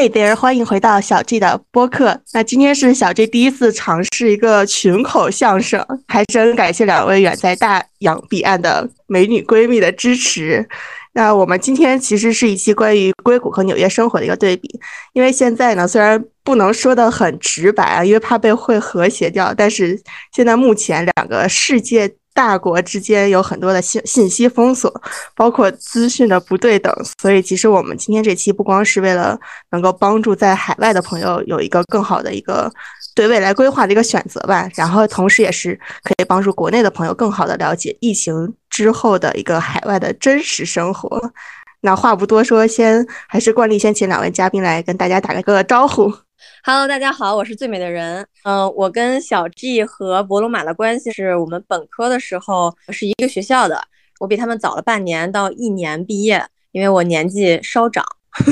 Hey there，欢迎回到小 G 的播客。那今天是小 G 第一次尝试一个群口相声，还是很感谢两位远在大洋彼岸的美女闺蜜的支持。那我们今天其实是一期关于硅谷和纽约生活的一个对比，因为现在呢，虽然不能说的很直白啊，因为怕被会和谐掉，但是现在目前两个世界。大国之间有很多的信信息封锁，包括资讯的不对等，所以其实我们今天这期不光是为了能够帮助在海外的朋友有一个更好的一个对未来规划的一个选择吧，然后同时也是可以帮助国内的朋友更好的了解疫情之后的一个海外的真实生活。那话不多说，先还是惯例，先请两位嘉宾来跟大家打个个招呼。Hello，大家好，我是最美的人。嗯，我跟小 G 和博罗马的关系是我们本科的时候是一个学校的，我比他们早了半年到一年毕业，因为我年纪稍长。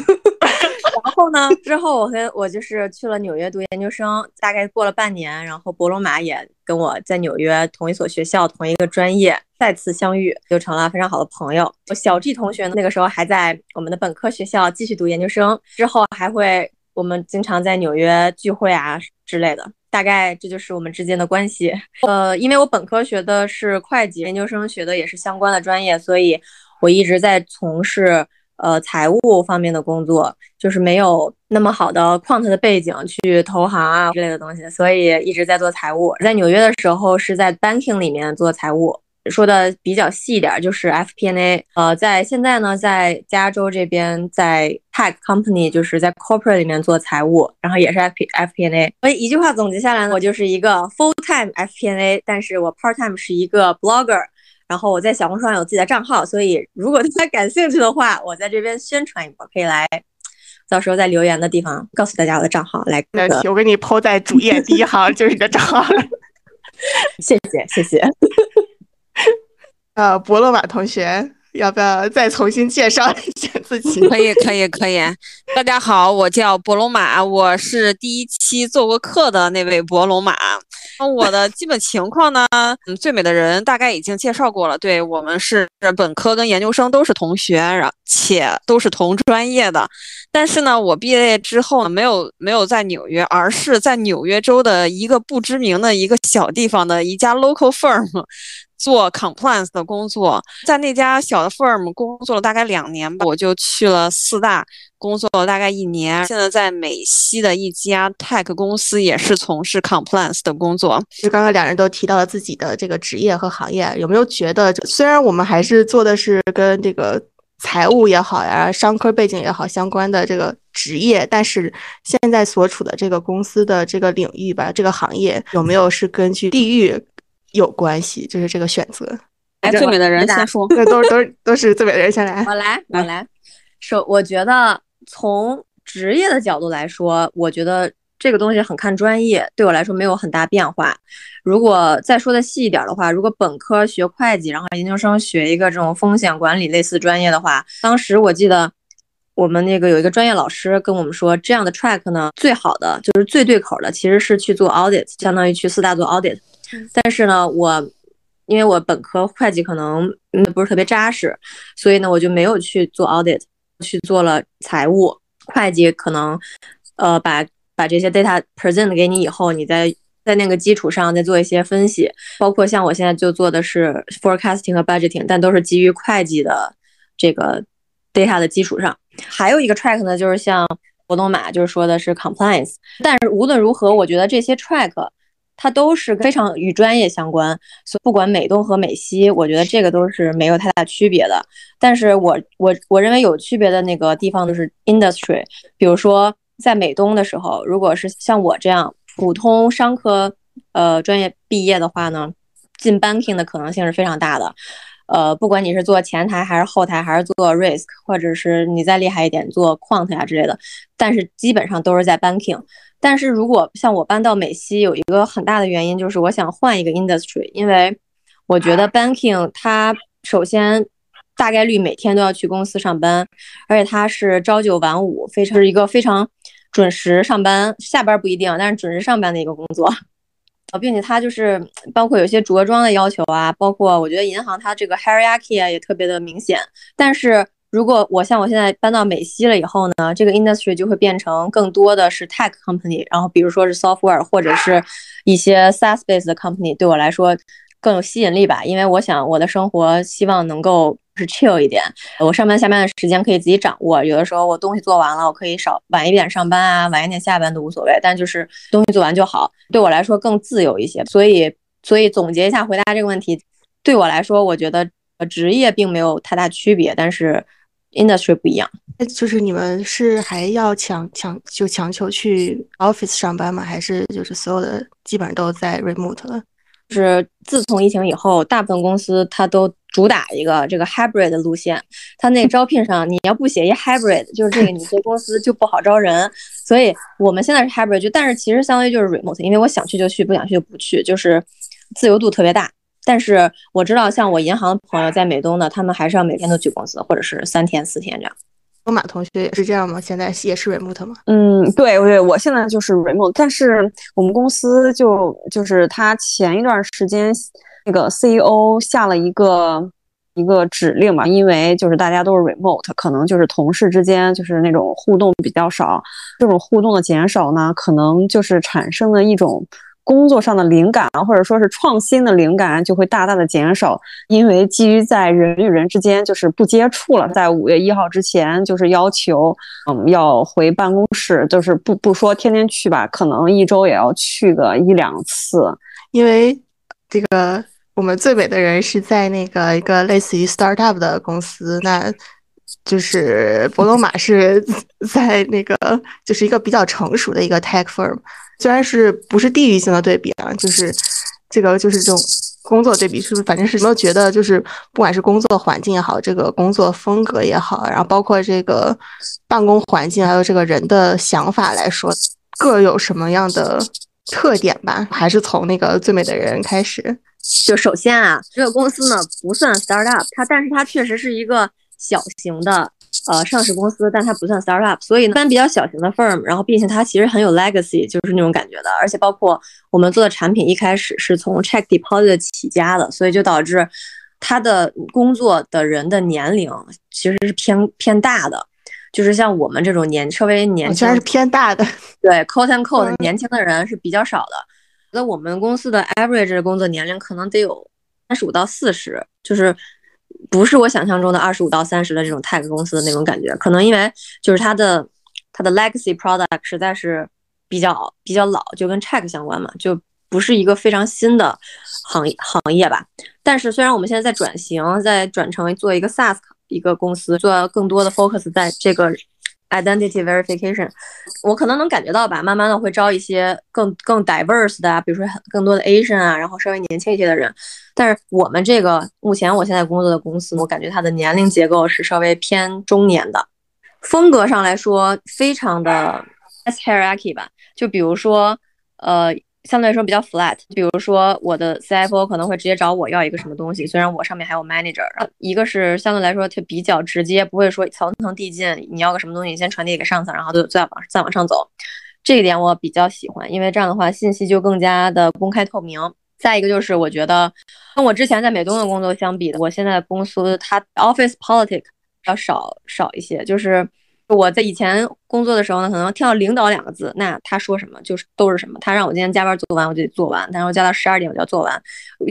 然后呢，之后我跟我就是去了纽约读研究生，大概过了半年，然后博罗马也跟我在纽约同一所学校同一个专业再次相遇，就成了非常好的朋友。小 G 同学那个时候还在我们的本科学校继续读研究生，之后还会。我们经常在纽约聚会啊之类的，大概这就是我们之间的关系。呃，因为我本科学的是会计，研究生学的也是相关的专业，所以我一直在从事呃财务方面的工作，就是没有那么好的 quant 的背景去投行啊之类的东西，所以一直在做财务。在纽约的时候是在 banking 里面做财务。说的比较细一点，就是 FPNA，。呃，在现在呢，在加州这边，在 tech company，就是在 corporate 里面做财务，然后也是 FP FP&A。所以一句话总结下来呢，我就是一个 full time FPNA，但是我 part time 是一个 blogger。然后我在小红书上有自己的账号，所以如果大家感兴趣的话，我在这边宣传一波，可以来，到时候在留言的地方告诉大家我的账号来。我给你抛在主页第一行，就是你的账号。谢谢，谢谢。呃，博洛马同学，要不要再重新介绍一下自己？可以，可以，可以。大家好，我叫博龙马，我是第一期做过客的那位博龙马。我的基本情况呢，嗯，最美的人大概已经介绍过了。对我们是本科跟研究生都是同学，然且都是同专业的。但是呢，我毕业之后呢，没有没有在纽约，而是在纽约州的一个不知名的一个小地方的一家 local firm。做 compliance 的工作，在那家小的 firm 工作了大概两年吧，我就去了四大工作了大概一年，现在在美西的一家 tech 公司也是从事 compliance 的工作。就刚刚两人都提到了自己的这个职业和行业，有没有觉得虽然我们还是做的是跟这个财务也好呀、商科背景也好相关的这个职业，但是现在所处的这个公司的这个领域吧，这个行业有没有是根据地域？有关系，就是这个选择。来，最美的人先说，那都是都是都是最美的人先来。我来，我来。首，我觉得从职业的角度来说，我觉得这个东西很看专业，对我来说没有很大变化。如果再说的细一点的话，如果本科学会计，然后研究生学一个这种风险管理类似专业的话，当时我记得我们那个有一个专业老师跟我们说，这样的 track 呢，最好的就是最对口的，其实是去做 audit，相当于去四大做 audit。但是呢，我因为我本科会计可能嗯不是特别扎实，所以呢我就没有去做 audit，去做了财务会计。可能呃把把这些 data present 给你以后，你再在那个基础上再做一些分析，包括像我现在就做的是 forecasting 和 budgeting，但都是基于会计的这个 data 的基础上。还有一个 track 呢，就是像活动码，就是说的是 compliance。但是无论如何，我觉得这些 track。它都是非常与专业相关，所以不管美东和美西，我觉得这个都是没有太大区别的。但是我我我认为有区别的那个地方就是 industry，比如说在美东的时候，如果是像我这样普通商科呃专业毕业的话呢，进 banking 的可能性是非常大的。呃，不管你是做前台还是后台，还是做 risk，或者是你再厉害一点做 quant 呀之类的，但是基本上都是在 banking。但是如果像我搬到美西，有一个很大的原因就是我想换一个 industry，因为我觉得 banking 它首先大概率每天都要去公司上班，而且它是朝九晚五，非常是一个非常准时上班，下班不一定，但是准时上班的一个工作。呃，并且它就是包括有些着装的要求啊，包括我觉得银行它这个 hierarchy 啊也特别的明显。但是如果我像我现在搬到美西了以后呢，这个 industry 就会变成更多的是 tech company，然后比如说是 software 或者是一些 SaaS based 的 company，对我来说更有吸引力吧。因为我想我的生活希望能够是 chill 一点，我上班下班的时间可以自己掌握。有的时候我东西做完了，我可以少晚一点上班啊，晚一点下班都无所谓，但就是东西做完就好，对我来说更自由一些。所以，所以总结一下回答这个问题，对我来说，我觉得呃职业并没有太大区别，但是。Industry 不一样，就是你们是还要强强就强求去 office 上班吗？还是就是所有的基本上都在 remote 了？就是自从疫情以后，大部分公司它都主打一个这个 hybrid 的路线。它那招聘上你要不写一 hybrid，就是这个你这公司就不好招人。所以我们现在是 hybrid，就但是其实相当于就是 remote，因为我想去就去，不想去就不去，就是自由度特别大。但是我知道，像我银行的朋友在美东的，他们还是要每天都去公司，或者是三天四天这样。罗马同学也是这样吗？现在也是 remote 吗？嗯，对对，我现在就是 remote。但是我们公司就就是他前一段时间那个 CEO 下了一个一个指令嘛，因为就是大家都是 remote，可能就是同事之间就是那种互动比较少，这种互动的减少呢，可能就是产生了一种。工作上的灵感，或者说是创新的灵感，就会大大的减少，因为基于在人与人之间就是不接触了。在五月一号之前，就是要求，嗯，要回办公室，就是不不说天天去吧，可能一周也要去个一两次。因为这个我们最美的人是在那个一个类似于 startup 的公司，那就是博罗马是在那个就是一个比较成熟的一个 tech firm。虽然是不是地域性的对比啊，就是这个就是这种工作对比，是不是？反正是有没有觉得，就是不管是工作环境也好，这个工作风格也好，然后包括这个办公环境，还有这个人的想法来说，各有什么样的特点吧？还是从那个最美的人开始？就首先啊，这个公司呢不算 startup，它但是它确实是一个小型的。呃，上市公司，但它不算 startup，所以，一般比较小型的 firm，然后并且它其实很有 legacy，就是那种感觉的，而且包括我们做的产品一开始是从 check deposit 起家的，所以就导致他的工作的人的年龄其实是偏偏大的，就是像我们这种年稍微年轻，是偏大的，对，quote and quote 年轻的人是比较少的，那我们公司的 average 工作年龄可能得有三十五到四十，就是。不是我想象中的二十五到三十的这种 tech 公司的那种感觉，可能因为就是它的它的 legacy product 实在是比较比较老，就跟 tech 相关嘛，就不是一个非常新的行行业吧。但是虽然我们现在在转型，在转成做一个 SaaS 一个公司，做更多的 focus 在这个。Identity verification，我可能能感觉到吧，慢慢的会招一些更更 diverse 的，比如说更多的 Asian 啊，然后稍微年轻一些的人。但是我们这个目前我现在工作的公司，我感觉它的年龄结构是稍微偏中年的，风格上来说非常的 hierarchy 吧，就比如说呃。相对来说比较 flat，比如说我的 CFO 可能会直接找我要一个什么东西，虽然我上面还有 manager，一个是相对来说它比较直接，不会说层层递进，你要个什么东西先传递给上层，然后就再往再往上走，这一点我比较喜欢，因为这样的话信息就更加的公开透明。再一个就是我觉得跟我之前在美东的工作相比，我现在公司它 office politic 要少少一些，就是。我在以前工作的时候呢，可能听到领导两个字，那他说什么就是都是什么。他让我今天加班做完，我就得做完；，然后加到十二点我就要做完。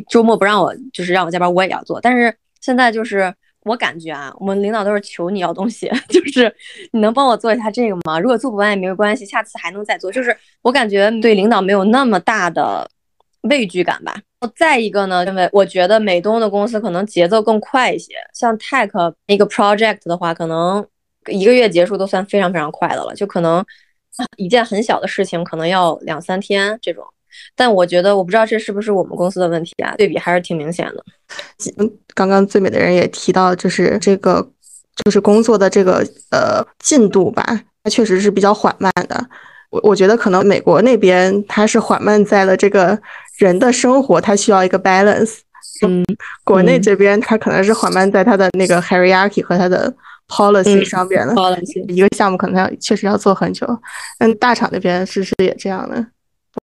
周末不让我，就是让我加班，我也要做。但是现在就是我感觉啊，我们领导都是求你要东西，就是你能帮我做一下这个吗？如果做不完也没有关系，下次还能再做。就是我感觉对领导没有那么大的畏惧感吧。再一个呢，因为我觉得美东的公司可能节奏更快一些，像 Tech 一个 project 的话，可能。一个月结束都算非常非常快的了，就可能一件很小的事情可能要两三天这种。但我觉得我不知道这是不是我们公司的问题啊，对比还是挺明显的。嗯，刚刚最美的人也提到，就是这个就是工作的这个呃进度吧，它确实是比较缓慢的。我我觉得可能美国那边它是缓慢在了这个人的生活，它需要一个 balance。嗯，国内这边它可能是缓慢在它的那个 hierarchy 和它的。Policy 上边的，一个项目可能要确实要做很久。嗯，大厂那边是不是也这样的。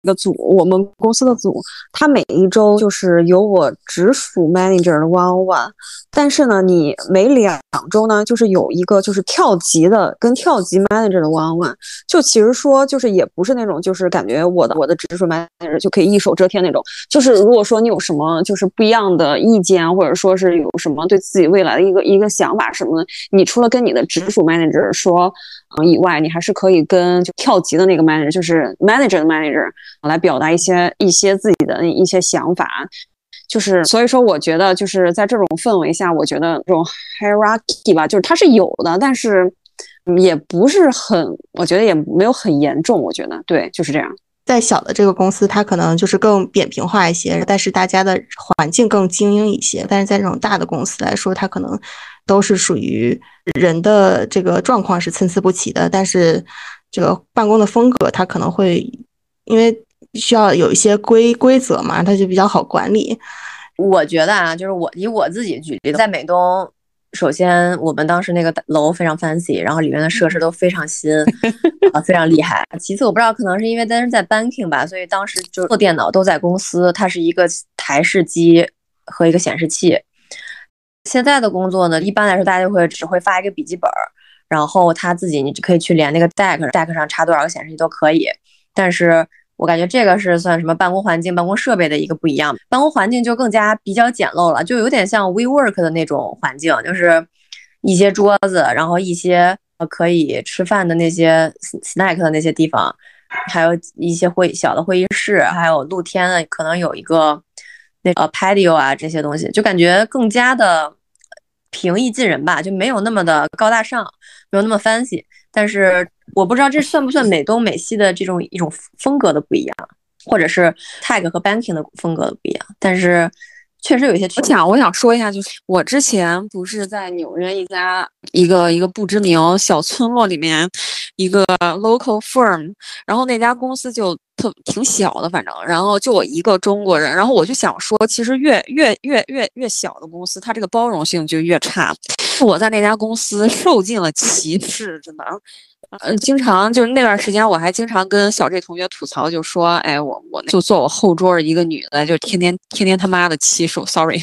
一个组，我们公司的组，他每一周就是有我直属 manager 的 one on one，但是呢，你每两周呢，就是有一个就是跳级的跟跳级 manager 的 one on one，就其实说就是也不是那种就是感觉我的我的直属 manager 就可以一手遮天那种，就是如果说你有什么就是不一样的意见，或者说是有什么对自己未来的一个一个想法什么的，你除了跟你的直属 manager 说。以外，你还是可以跟就跳级的那个 manager，就是 manager 的 manager 来表达一些一些自己的一些想法。就是所以说，我觉得就是在这种氛围下，我觉得这种 hierarchy 吧，就是它是有的，但是也不是很，我觉得也没有很严重。我觉得对，就是这样。在小的这个公司，它可能就是更扁平化一些，但是大家的环境更精英一些。但是在这种大的公司来说，它可能都是属于人的这个状况是参差不齐的，但是这个办公的风格，它可能会因为需要有一些规规则嘛，它就比较好管理。我觉得啊，就是我以我自己举例，在美东。首先，我们当时那个楼非常 fancy，然后里面的设施都非常新，啊，非常厉害。其次，我不知道可能是因为当时在 banking 吧，所以当时就做电脑都在公司，它是一个台式机和一个显示器。现在的工作呢，一般来说大家就会只会发一个笔记本，然后他自己你就可以去连那个 deck，deck 上插多少个显示器都可以。但是我感觉这个是算什么办公环境、办公设备的一个不一样。办公环境就更加比较简陋了，就有点像 WeWork 的那种环境，就是一些桌子，然后一些呃可以吃饭的那些 snack 的那些地方，还有一些会小的会议室，还有露天的，可能有一个那呃 patio 啊这些东西，就感觉更加的平易近人吧，就没有那么的高大上，没有那么 fancy。但是我不知道这算不算美东美西的这种一种风格的不一样，或者是 tag 和 banking 的风格的不一样。但是确实有一些。我想我想说一下，就是我之前不是在纽约一家一个一个不知名小村落里面一个 local firm，然后那家公司就特挺小的，反正然后就我一个中国人，然后我就想说，其实越越越越越小的公司，它这个包容性就越差。我在那家公司 受尽了歧视，真的，呃，经常就是那段时间，我还经常跟小 J 同学吐槽，就说，哎，我我就坐我后桌的一个女的，就天天天天他妈的欺负，sorry。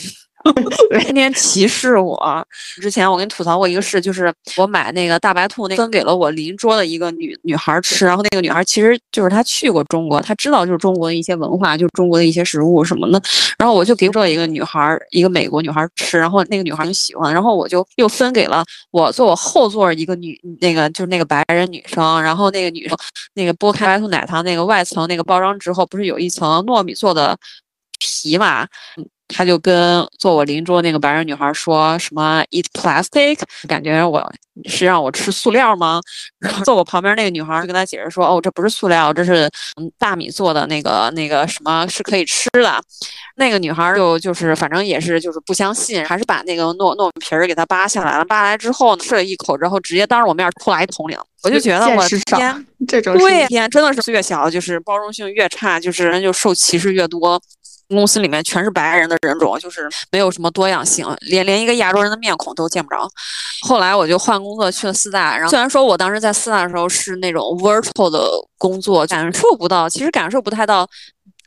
天天歧视我。之前我跟你吐槽过一个事，就是我买那个大白兔，那分给了我邻桌的一个女女孩吃。然后那个女孩其实就是她去过中国，她知道就是中国的一些文化，就是中国的一些食物什么的。然后我就给这一个女孩，一个美国女孩吃。然后那个女孩就喜欢。然后我就又分给了我坐我后座一个女，那个就是那个白人女生。然后那个女生那个剥开白兔奶糖那个外层那个包装之后，不是有一层糯米做的皮嘛？他就跟坐我邻桌那个白人女孩说什么 eat plastic，感觉我是让我吃塑料吗？然后坐我旁边那个女孩就跟他解释说，哦，这不是塑料，这是大米做的那个那个什么是可以吃的。那个女孩就就是反正也是就是不相信，还是把那个糯糯米皮儿给他扒下来了。扒来之后呢，吃了一口之后，直接当着我面吐了一桶里。我就觉得我天，这种对天真的是越小就是包容性越差，就是人就受歧视越多。公司里面全是白人的人种，就是没有什么多样性，连连一个亚洲人的面孔都见不着。后来我就换工作去了四大，然后虽然说我当时在四大的时候是那种 virtual 的工作，感受不到，其实感受不太到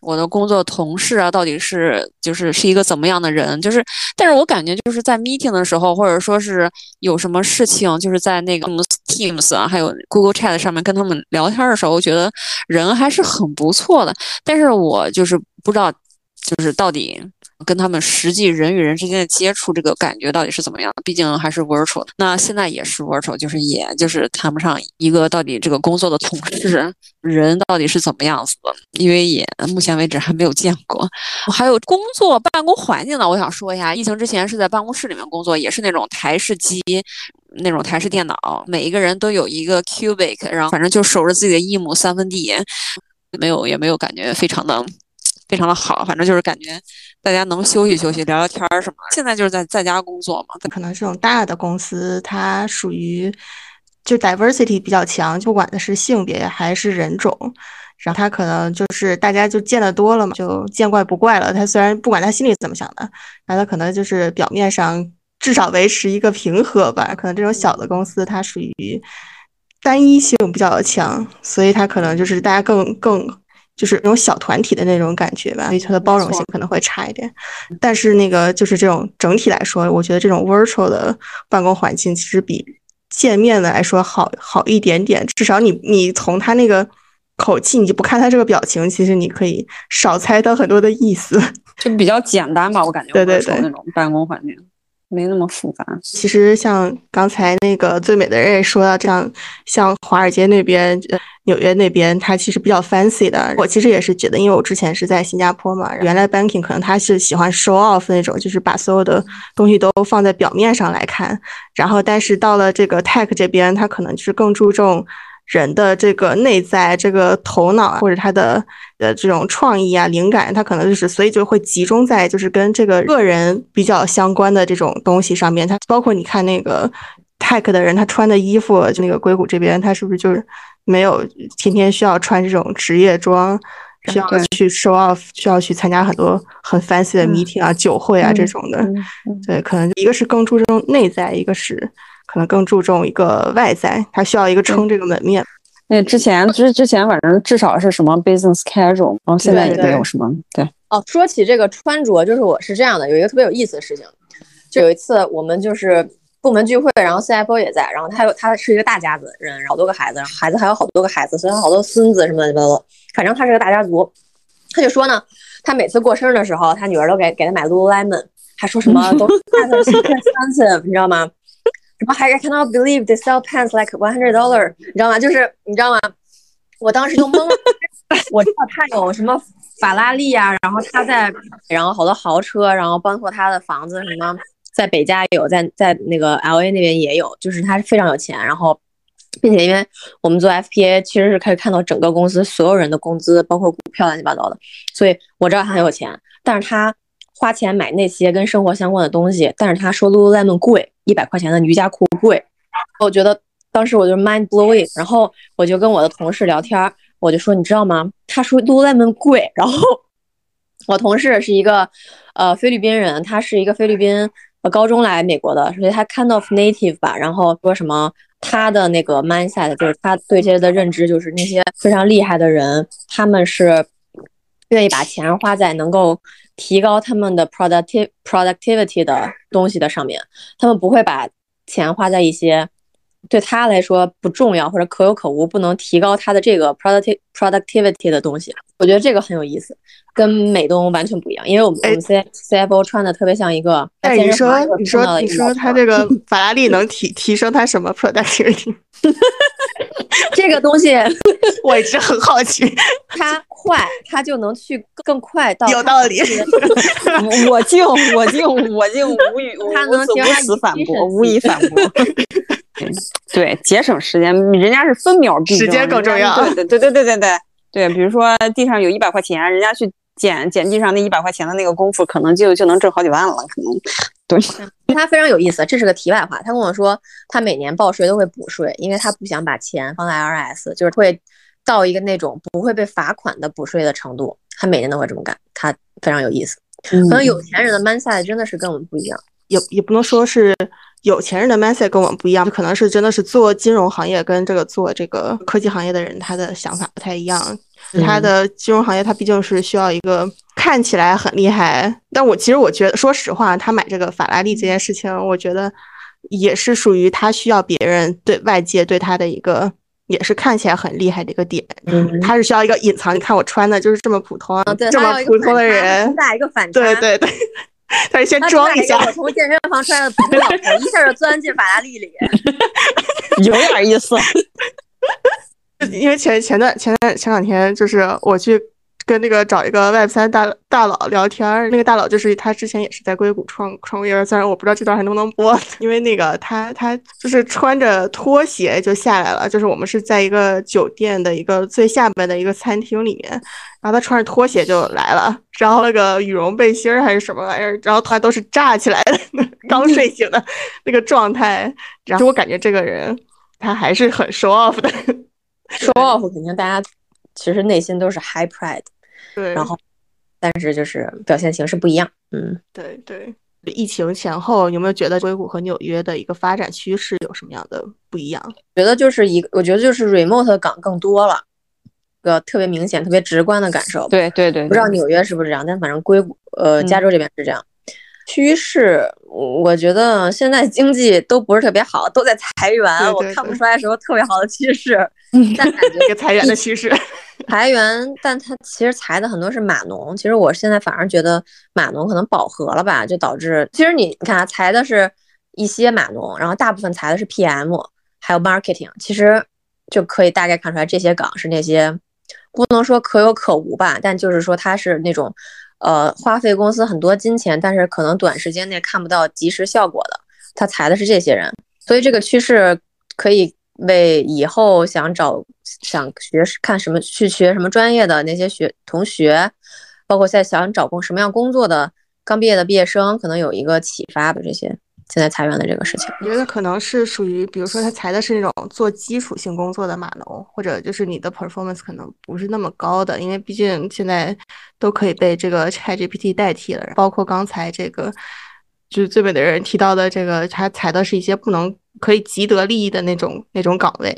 我的工作同事啊到底是就是是一个怎么样的人，就是但是我感觉就是在 meeting 的时候，或者说是有什么事情，就是在那个 Teams 啊，还有 Google Chat 上面跟他们聊天的时候，我觉得人还是很不错的，但是我就是不知道。就是到底跟他们实际人与人之间的接触，这个感觉到底是怎么样？毕竟还是 virtual。那现在也是 virtual，就是也就是谈不上一个到底这个工作的同事人到底是怎么样子的，因为也目前为止还没有见过。还有工作办公环境呢，我想说一下，疫情之前是在办公室里面工作，也是那种台式机，那种台式电脑，每一个人都有一个 cubic，然后反正就守着自己的一亩三分地，没有也没有感觉非常的。非常的好，反正就是感觉大家能休息休息、聊聊天儿什么的。现在就是在在家工作嘛，可能这种大的公司它属于就 diversity 比较强，不管的是性别还是人种，然后他可能就是大家就见得多了嘛，就见怪不怪了。他虽然不管他心里怎么想的，那他可能就是表面上至少维持一个平和吧。可能这种小的公司它属于单一性比较强，所以它可能就是大家更更。就是那种小团体的那种感觉吧，所以它的包容性可能会差一点。但是那个就是这种整体来说，我觉得这种 virtual 的办公环境其实比见面的来说好好一点点。至少你你从他那个口气，你就不看他这个表情，其实你可以少猜到很多的意思。就比较简单吧，我感觉对对对那种办公环境没那么复杂。其实像刚才那个最美的人也说到，这样像华尔街那边、纽约那边，它其实比较 fancy 的。我其实也是觉得，因为我之前是在新加坡嘛，原来 banking 可能他是喜欢 show off 那种，就是把所有的东西都放在表面上来看。然后，但是到了这个 tech 这边，他可能就是更注重人的这个内在、这个头脑啊或者他的呃这种创意啊、灵感，他可能就是所以就会集中在就是跟这个个人比较相关的这种东西上面。他包括你看那个 tech 的人，他穿的衣服，就那个硅谷这边，他是不是就是没有天天需要穿这种职业装？需要去 show off，需要去参加很多很 fancy 的嗯 meeting 啊、酒会啊嗯这种的。嗯嗯对，可能一个是更注重内在，一个是可能更注重一个外在，他需要一个撑这个门面。那之前之之前反正至少是什么 business casual，然后现在也没有什么对。哦，说起这个穿着，就是我是这样的，有一个特别有意思的事情，就有一次我们就是部门聚会，然后 CFO 也在，然后他有他是一个大家子人，好多个孩子，孩子还有好多个孩子，所以他好多孙子什么乱七八糟的，反正他是个大家族。他就说呢，他每次过生日的时候，他女儿都给给他买 Lululemon，还说什么都 expensive，你知道吗？什么还 I cannot believe they sell pants like one hundred dollar，你知道吗？就是你知道吗？我当时就懵了，我知道他有什么法拉利啊，然后他在，然后好多豪车，然后包括他的房子什么，在北加有，在在那个 L A 那边也有，就是他是非常有钱，然后。并且因为我们做 FPA，其实是可以看到整个公司所有人的工资，包括股票乱七八糟的，所以我知道他很有钱。但是他花钱买那些跟生活相关的东西，但是他说 Lululemon 贵，一百块钱的瑜伽裤贵，我觉得当时我就 mind blowing，然后我就跟我的同事聊天，我就说你知道吗？他说 Lululemon 贵，然后我同事是一个呃菲律宾人，他是一个菲律宾呃高中来美国的，所以他 kind of native 吧，然后说什么他的那个 mindset 就是他对这些的认知就是那些非常厉害的人，他们是愿意把钱花在能够提高他们的 productive productivity 的东西的上面，他们不会把钱花在一些对他来说不重要或者可有可无、不能提高他的这个 productive productivity 的东西。我觉得这个很有意思，跟美东完全不一样，因为我们我们 C CFO 穿的特别像一个。哎，你说你说你说他这个法拉利能提提升他什么 productivity？这个东西 我一直很好奇。它快，他就能去更快到。有道理。我竟我竟我竟无语，他能无此反驳，无以反驳。对，节省时间，人家是分秒必争，时间更重要。对对对对对对对，比如说地上有一百块钱，人家去捡捡地上那一百块钱的那个功夫，可能就就能挣好几万了，可能。对，他非常有意思，这是个题外话。他跟我说，他每年报税都会补税，因为他不想把钱放在 IRS，就是会到一个那种不会被罚款的补税的程度。他每年都会这么干，他非常有意思。可能有钱人的 mindset 真的是跟我们不一样。也也不能说是有钱人的 mindset 跟我们不一样，可能是真的是做金融行业跟这个做这个科技行业的人，他的想法不太一样。他的金融行业，他毕竟是需要一个看起来很厉害，但我其实我觉得，说实话，他买这个法拉利这件事情，我觉得也是属于他需要别人对外界对他的一个，也是看起来很厉害的一个点。嗯，他是需要一个隐藏，你看我穿的就是这么普通，对，这么普通的人主，打一个反差。对对对，他是先装一下我从健身房穿的普通老头，一下就钻进法拉利里。有点意思。因为前前段前段前两天，就是我去跟那个找一个 Web 三大大佬聊天儿，那个大佬就是他之前也是在硅谷创创业，虽然我不知道这段还能不能播，因为那个他他就是穿着拖鞋就下来了，就是我们是在一个酒店的一个最下边的一个餐厅里面，然后他穿着拖鞋就来了，然后那个羽绒背心儿还是什么玩意儿，然后他都是炸起来的，刚睡醒的 那个状态，然后我感觉这个人他还是很 show off 的。show off 肯定大家其实内心都是 high pride，对，然后但是就是表现形式不一样。嗯，对对，疫情前后有没有觉得硅谷和纽约的一个发展趋势有什么样的不一样？觉得就是一个，我觉得就是 remote 的岗更多了。个特别明显、特别直观的感受。对对对，不知道纽约是不是这样，但反正硅谷呃加州这边是这样。趋势，我觉得现在经济都不是特别好，都在裁员，我看不出来什么特别好的趋势。但感觉一个裁员的趋势。裁员，但它其实裁的很多是码农。其实我现在反而觉得码农可能饱和了吧，就导致其实你你看啊，裁的是一些码农，然后大部分裁的是 PM，还有 marketing。其实就可以大概看出来，这些岗是那些不能说可有可无吧，但就是说它是那种。呃，花费公司很多金钱，但是可能短时间内看不到及时效果的，他裁的是这些人，所以这个趋势可以为以后想找、想学、看什么去学什么专业的那些学同学，包括在想找工什么样工作的刚毕业的毕业生，可能有一个启发吧。这些。现在裁员的这个事情，我觉得可能是属于，比如说他裁的是那种做基础性工作的码农，或者就是你的 performance 可能不是那么高的，因为毕竟现在都可以被这个 ChatGPT 代替了。包括刚才这个就是最美的人提到的这个，他裁的是一些不能可以积得利益的那种那种岗位。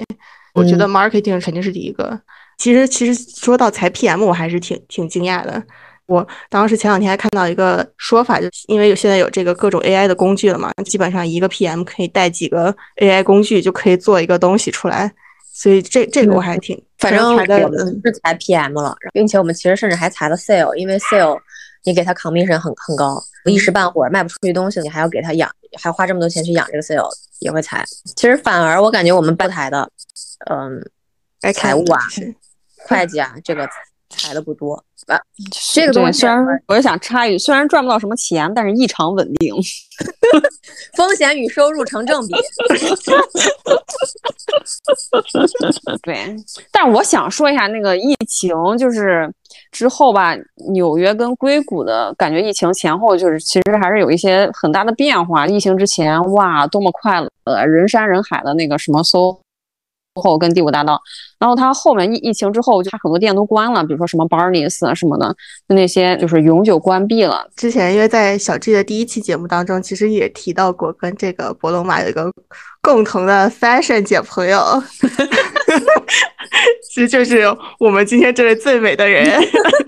我觉得 marketing 肯定是第一个。其实其实说到裁 PM，我还是挺挺惊讶的。我当时前两天还看到一个说法，就因为有现在有这个各种 AI 的工具了嘛，基本上一个 PM 可以带几个 AI 工具就可以做一个东西出来，所以这这个我还挺反正我们是裁 PM 了，并且我们其实甚至还裁了 Sale，因为 Sale 你给他 commission 很很高，一时半会儿卖不出去东西，你还要给他养，还花这么多钱去养这个 Sale 也会裁。其实反而我感觉我们不裁的，嗯，财务啊、会计啊这个。裁的不多啊，这个东西虽然我也想插一句，虽然赚不到什么钱，但是异常稳定，风险与收入成正比。对，但是我想说一下那个疫情，就是之后吧，纽约跟硅谷的感觉，疫情前后就是其实还是有一些很大的变化。疫情之前，哇，多么快乐，人山人海的那个什么搜。后跟第五大道，然后它后面疫疫情之后，就它很多店都关了，比如说什么 Barnes 啊什么的，就那些就是永久关闭了。之前因为在小 G 的第一期节目当中，其实也提到过，跟这个博龙马有一个共同的 fashion 姐朋友，其实就是我们今天这位最美的人。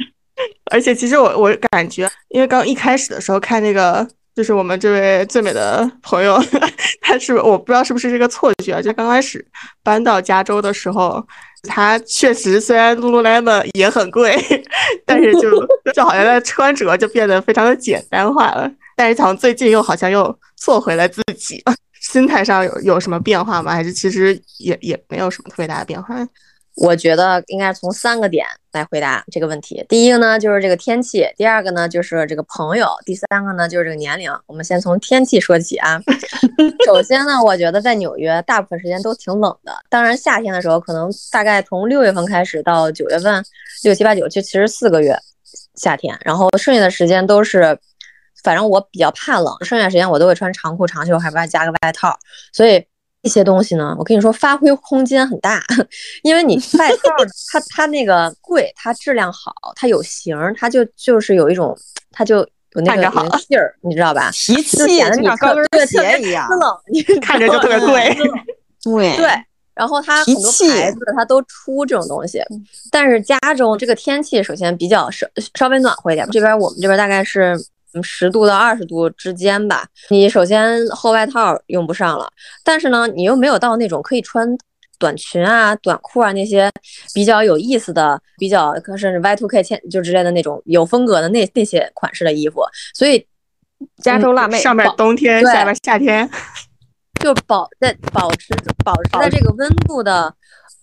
而且其实我我感觉，因为刚一开始的时候看那个。就是我们这位最美的朋友，他是我不知道是不是这个错觉，就刚开始搬到加州的时候，他确实虽然 Lululemon 也很贵，但是就就好像在穿着就变得非常的简单化了。但是好像最近又好像又做回了自己，心态上有有什么变化吗？还是其实也也没有什么特别大的变化？我觉得应该从三个点来回答这个问题。第一个呢，就是这个天气；第二个呢，就是这个朋友；第三个呢，就是这个年龄。我们先从天气说起啊。首先呢，我觉得在纽约大部分时间都挺冷的。当然，夏天的时候可能大概从六月份开始到九月份，六七八九就其实四个月夏天。然后剩下的时间都是，反正我比较怕冷，剩下时间我都会穿长裤长袖，还外加个外套。所以。这些东西呢，我跟你说，发挥空间很大，因为你 外套它它那个贵，它质量好，它有型，它就就是有一种，它就有那个有那劲儿，你知道吧？提气，就像高跟鞋一样，你看着就特别贵。对对，然后它很多牌子它都出这种东西，但是加州这个天气首先比较稍稍微暖和一点，这边我们这边大概是。十度到二十度之间吧。你首先厚外套用不上了，但是呢，你又没有到那种可以穿短裙啊、短裤啊那些比较有意思的、比较甚至 Y two K 千就之类的那种有风格的那那些款式的衣服。所以加州辣妹上面冬天，下面夏天，就保在保持保持在这个温度的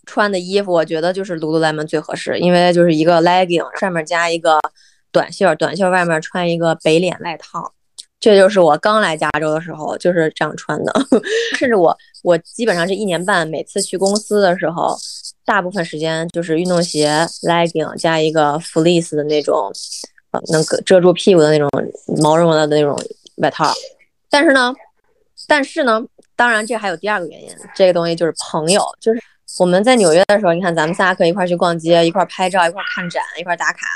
穿的衣服，我觉得就是 Lululemon 最合适，因为就是一个 legging 上面加一个。短袖，短袖外面穿一个北脸外套，这就是我刚来加州的时候就是这样穿的。甚至我，我基本上这一年半，每次去公司的时候，大部分时间就是运动鞋、legging 加一个 fleece 的那种，呃，能遮住屁股的那种毛绒的那种外套。但是呢，但是呢，当然这还有第二个原因，这个东西就是朋友，就是我们在纽约的时候，你看咱们仨可以一块去逛街，一块拍照，一块看展，一块打卡。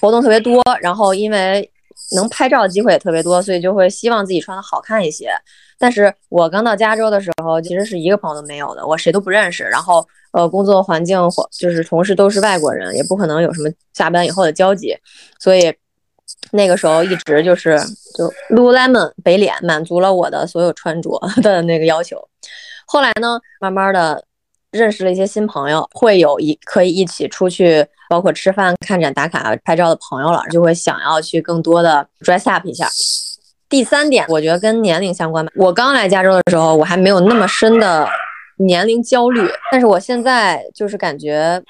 活动特别多，然后因为能拍照的机会也特别多，所以就会希望自己穿的好看一些。但是我刚到加州的时候，其实是一个朋友都没有的，我谁都不认识。然后，呃，工作环境或就是同事都是外国人，也不可能有什么下班以后的交集，所以那个时候一直就是就 Lululemon 北脸满足了我的所有穿着的那个要求。后来呢，慢慢的认识了一些新朋友，会有一可以一起出去，包括吃饭、看展、打卡、拍照的朋友了，就会想要去更多的 dress up 一下。第三点，我觉得跟年龄相关吧。我刚来加州的时候，我还没有那么深的年龄焦虑，但是我现在就是感觉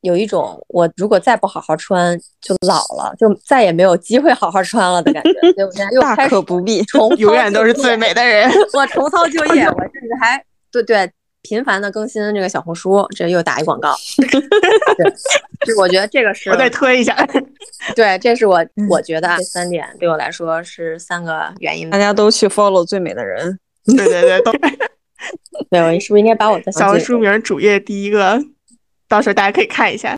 有一种，我如果再不好好穿，就老了，就再也没有机会好好穿了的感觉。所以我现在又大开始可不必。重永远都是最美的人。我重操旧业，我甚至还对对频繁的更新这个小红书，这又打一广告。对，就我觉得这个是我再推一下，对，这是我 我觉得啊这三点对我来说是三个原因大。家都去 follow 最美的人。对对对，都对，我是不是应该把我的小红书名主页第一个，到时候大家可以看一下。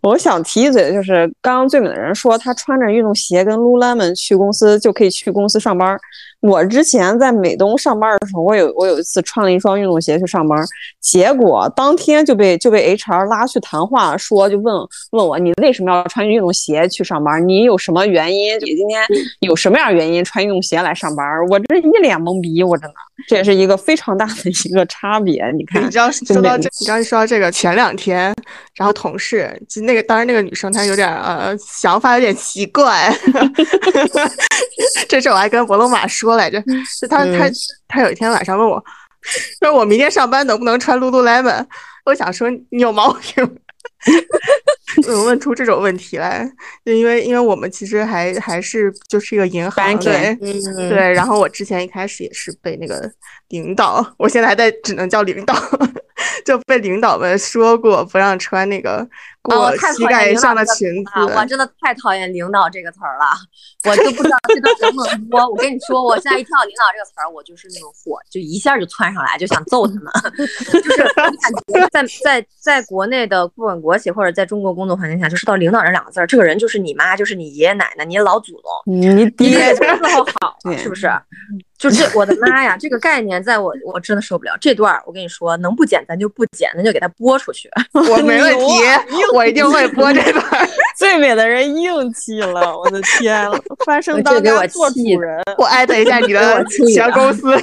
我想提一嘴的就是，刚刚最美的人说他穿着运动鞋跟 Lululemon 去公司就可以去公司上班。我之前在美东上班的时候，我有我有一次穿了一双运动鞋去上班，结果当天就被就被 HR 拉去谈话，说就问问我你为什么要穿运动鞋去上班？你有什么原因？你今天有什么样原因穿运动鞋来上班？我这一脸懵逼，我真的，这也是一个非常大的一个差别。你看，你知道说到这，你刚才说到这个，前两天，然后同事就那个，当然那个女生她有点呃想法有点奇怪 这事我还跟博罗马说来着，就他他他有一天晚上问我，说我明天上班能不能穿 Lululemon？我想说你有毛病。怎么问出这种问题来？就因为因为我们其实还还是就是一个银行对嗯，对，然后我之前一开始也是被那个领导，我现在还在只能叫领导，就被领导们说过不让穿那个过太膝盖上的这个裙子，我。真的太讨厌“领导”这个词儿了，我就不知道这段能不能播。我跟你说，我现在一听到“领导”这个词儿，我就是那种火，就一下就窜上来，就想揍他们。就是我感觉在在在国内的不管国企或者在中国工作环境下，就是到“领导”这两个字儿，这个人就是你妈，就是你爷爷奶奶，你老祖宗。你你爹得伺候好，对是不是？就这，我的妈呀，这个概念在我我真的受不了。这段儿我跟你说，能不剪咱就不剪，咱就给它播出去。我没问题，我一定会播这段。最美的人硬气了，我的天！翻身当这给我家做主人。我艾特一下你的 气的前公司。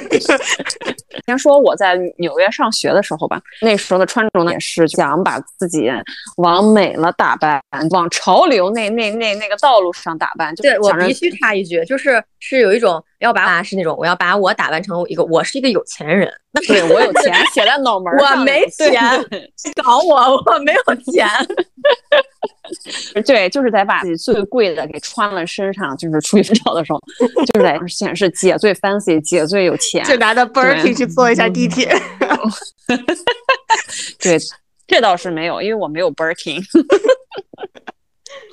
先说我在纽约上学的时候吧，那时候的穿着呢也是想把自己往美了打扮，往潮流那那那那个道路上打扮，就对我必须插一句，就是是有一种要把是那种我要把我打扮成一个我是一个有钱人，对我有钱写在脑门儿上我没对钱搞我，我没有钱。对，就是得把自己最贵的给穿了身上，就是出去照的时候，就是得显示姐最 fancy，姐最有钱。就拿着 Birkin 去坐一下地铁。对，这倒是没有，因为我没有 Birkin。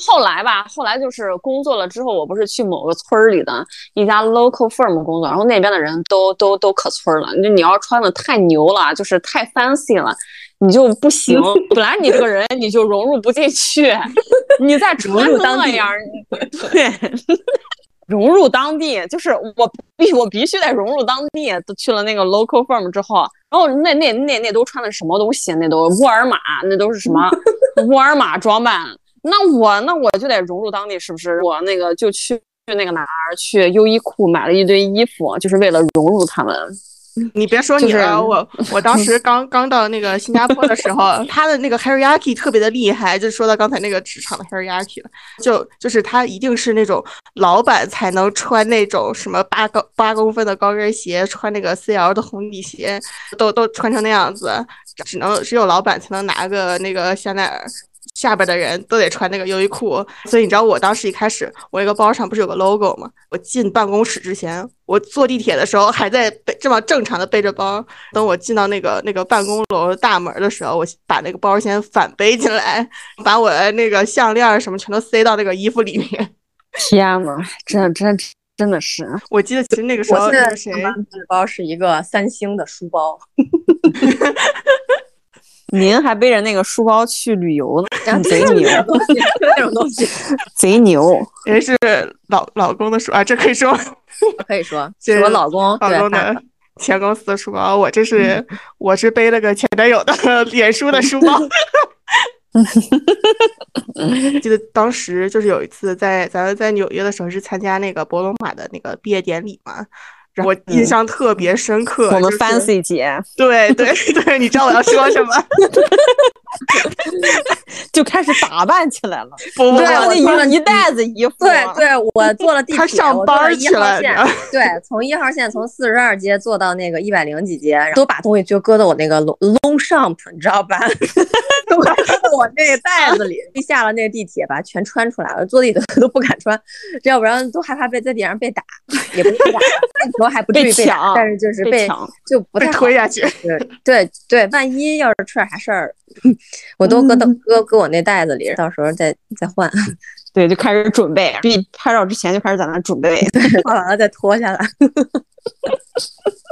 后来吧，后来就是工作了之后，我不是去某个村儿里的一家 local firm 工作，然后那边的人都都都可村儿了。就你要穿的太牛了，就是太 fancy 了，你就不行。本来你这个人你就融入不进去，你再穿那样，对。融入当地，就是我必我必须得融入当地。都去了那个 local firm 之后，然后那那那那都穿的什么东西？那都沃尔玛，那都是什么沃尔玛装扮？那我那我就得融入当地，是不是？我那个就去去那个哪儿去优衣库买了一堆衣服，就是为了融入他们。你别说你了，我我当时刚刚到那个新加坡的时候，他的那个 hierarchy 特别的厉害，就说到刚才那个职场的 hierarchy 了，就就是他一定是那种老板才能穿那种什么八高八公分的高跟鞋，穿那个 CL 的红底鞋，都都穿成那样子，只能只有老板才能拿个那个香奈儿。下边的人都得穿那个优衣库，所以你知道我当时一开始，我那个包上不是有个 logo 吗？我进办公室之前，我坐地铁的时候还在背这么正常的背着包，等我进到那个那个办公楼大门的时候，我把那个包先反背进来，把我的那个项链什么全都塞到那个衣服里面。天呐，真真真的是，我记得其实那个时候我现在那个谁包是一个三星的书包，您还背着那个书包去旅游呢，贼牛，这种东西 贼牛。人是老老公的书啊，这可以说 可以说这是我老公老公的前公司的书包，我这是我是背了个前男友的脸书的书包。记得当时就是有一次在咱们在纽约的时候是参加那个博罗马的那个毕业典礼嘛，然后我印象特别深刻。我们就是 fancy 姐对对对，你知道我要说什么？就开始打扮起来了，不不对那一一袋子衣服，对对，我坐了地铁，他上我班一号线去了，对，从一号线从四十二街坐到那个一百零几街，然后都把东西就搁到我那个 long Longchamp，你知道吧？我那个袋子里。一下了那个地铁吧，全穿出来了，坐地铁都不敢穿，这要不然都害怕被在地上被打，也不是被打，那时候还不至于被打抢，但是就是被被就不太好推下去。对对对，万一要是出点啥事儿，我都搁到搁搁我那袋子里，到时候再再换，对，就开始准备，比拍照之前就开始在那准备。换完了再脱下来。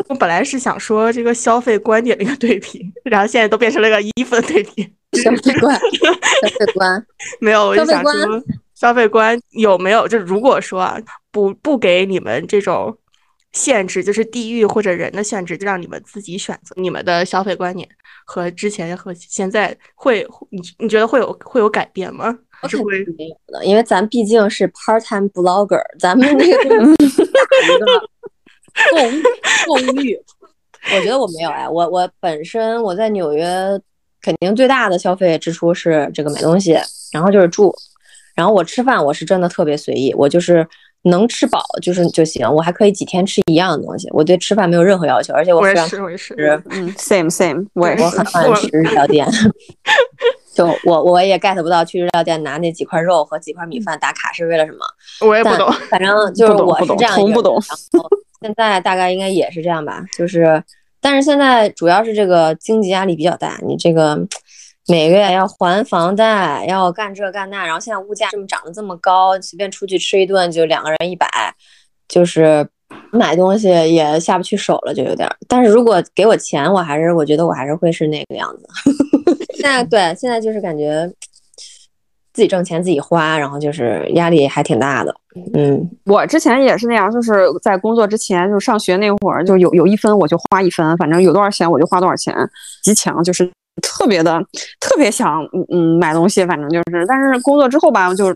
我本来是想说这个消费观点的一个对比，然后现在都变成了一个衣服的对比。消费观，消费观，没有，我就想消费观说，消费观有没有？就如果说啊，不不给你们这种限制，就是地域或者人的限制，就让你们自己选择你们的消费观念和之前和现在会，你你觉得会有会有改变吗？我肯是会定没有的，因为咱毕竟是 part time blogger，咱们那个 我觉得我没有哎，我我本身我在纽约肯定最大的消费支出是这个买东西，然后就是住，然后我吃饭我是真的特别随意，我就是能吃饱就是就行，我还可以几天吃一样的东西，我对吃饭没有任何要求，而且我非常。吃。嗯，same same，我也是我。很爱吃日料店，就我我也 get 不到去日料店拿那几块肉和几块米饭打卡是为了什么。我也不懂。反正就是我是这样一个人从不懂然后现在大概应该也是这样吧，就是，但是现在主要是这个经济压力比较大，你这个每个月要还房贷，要干这干那，然后现在物价这么涨得这么高，随便出去吃一顿就两个人一百，就是买东西也下不去手了，就有点。但是如果给我钱，我还是我觉得我还是会是那个样子。现在对，现在就是感觉自己挣钱自己花，然后就是压力还挺大的。嗯，我之前也是那样，就是在工作之前，就是上学那会儿，就有有一分我就花一分，反正有多少钱我就花多少钱，极强，就是特别的特别想嗯嗯买东西，反正就是，但是工作之后吧，就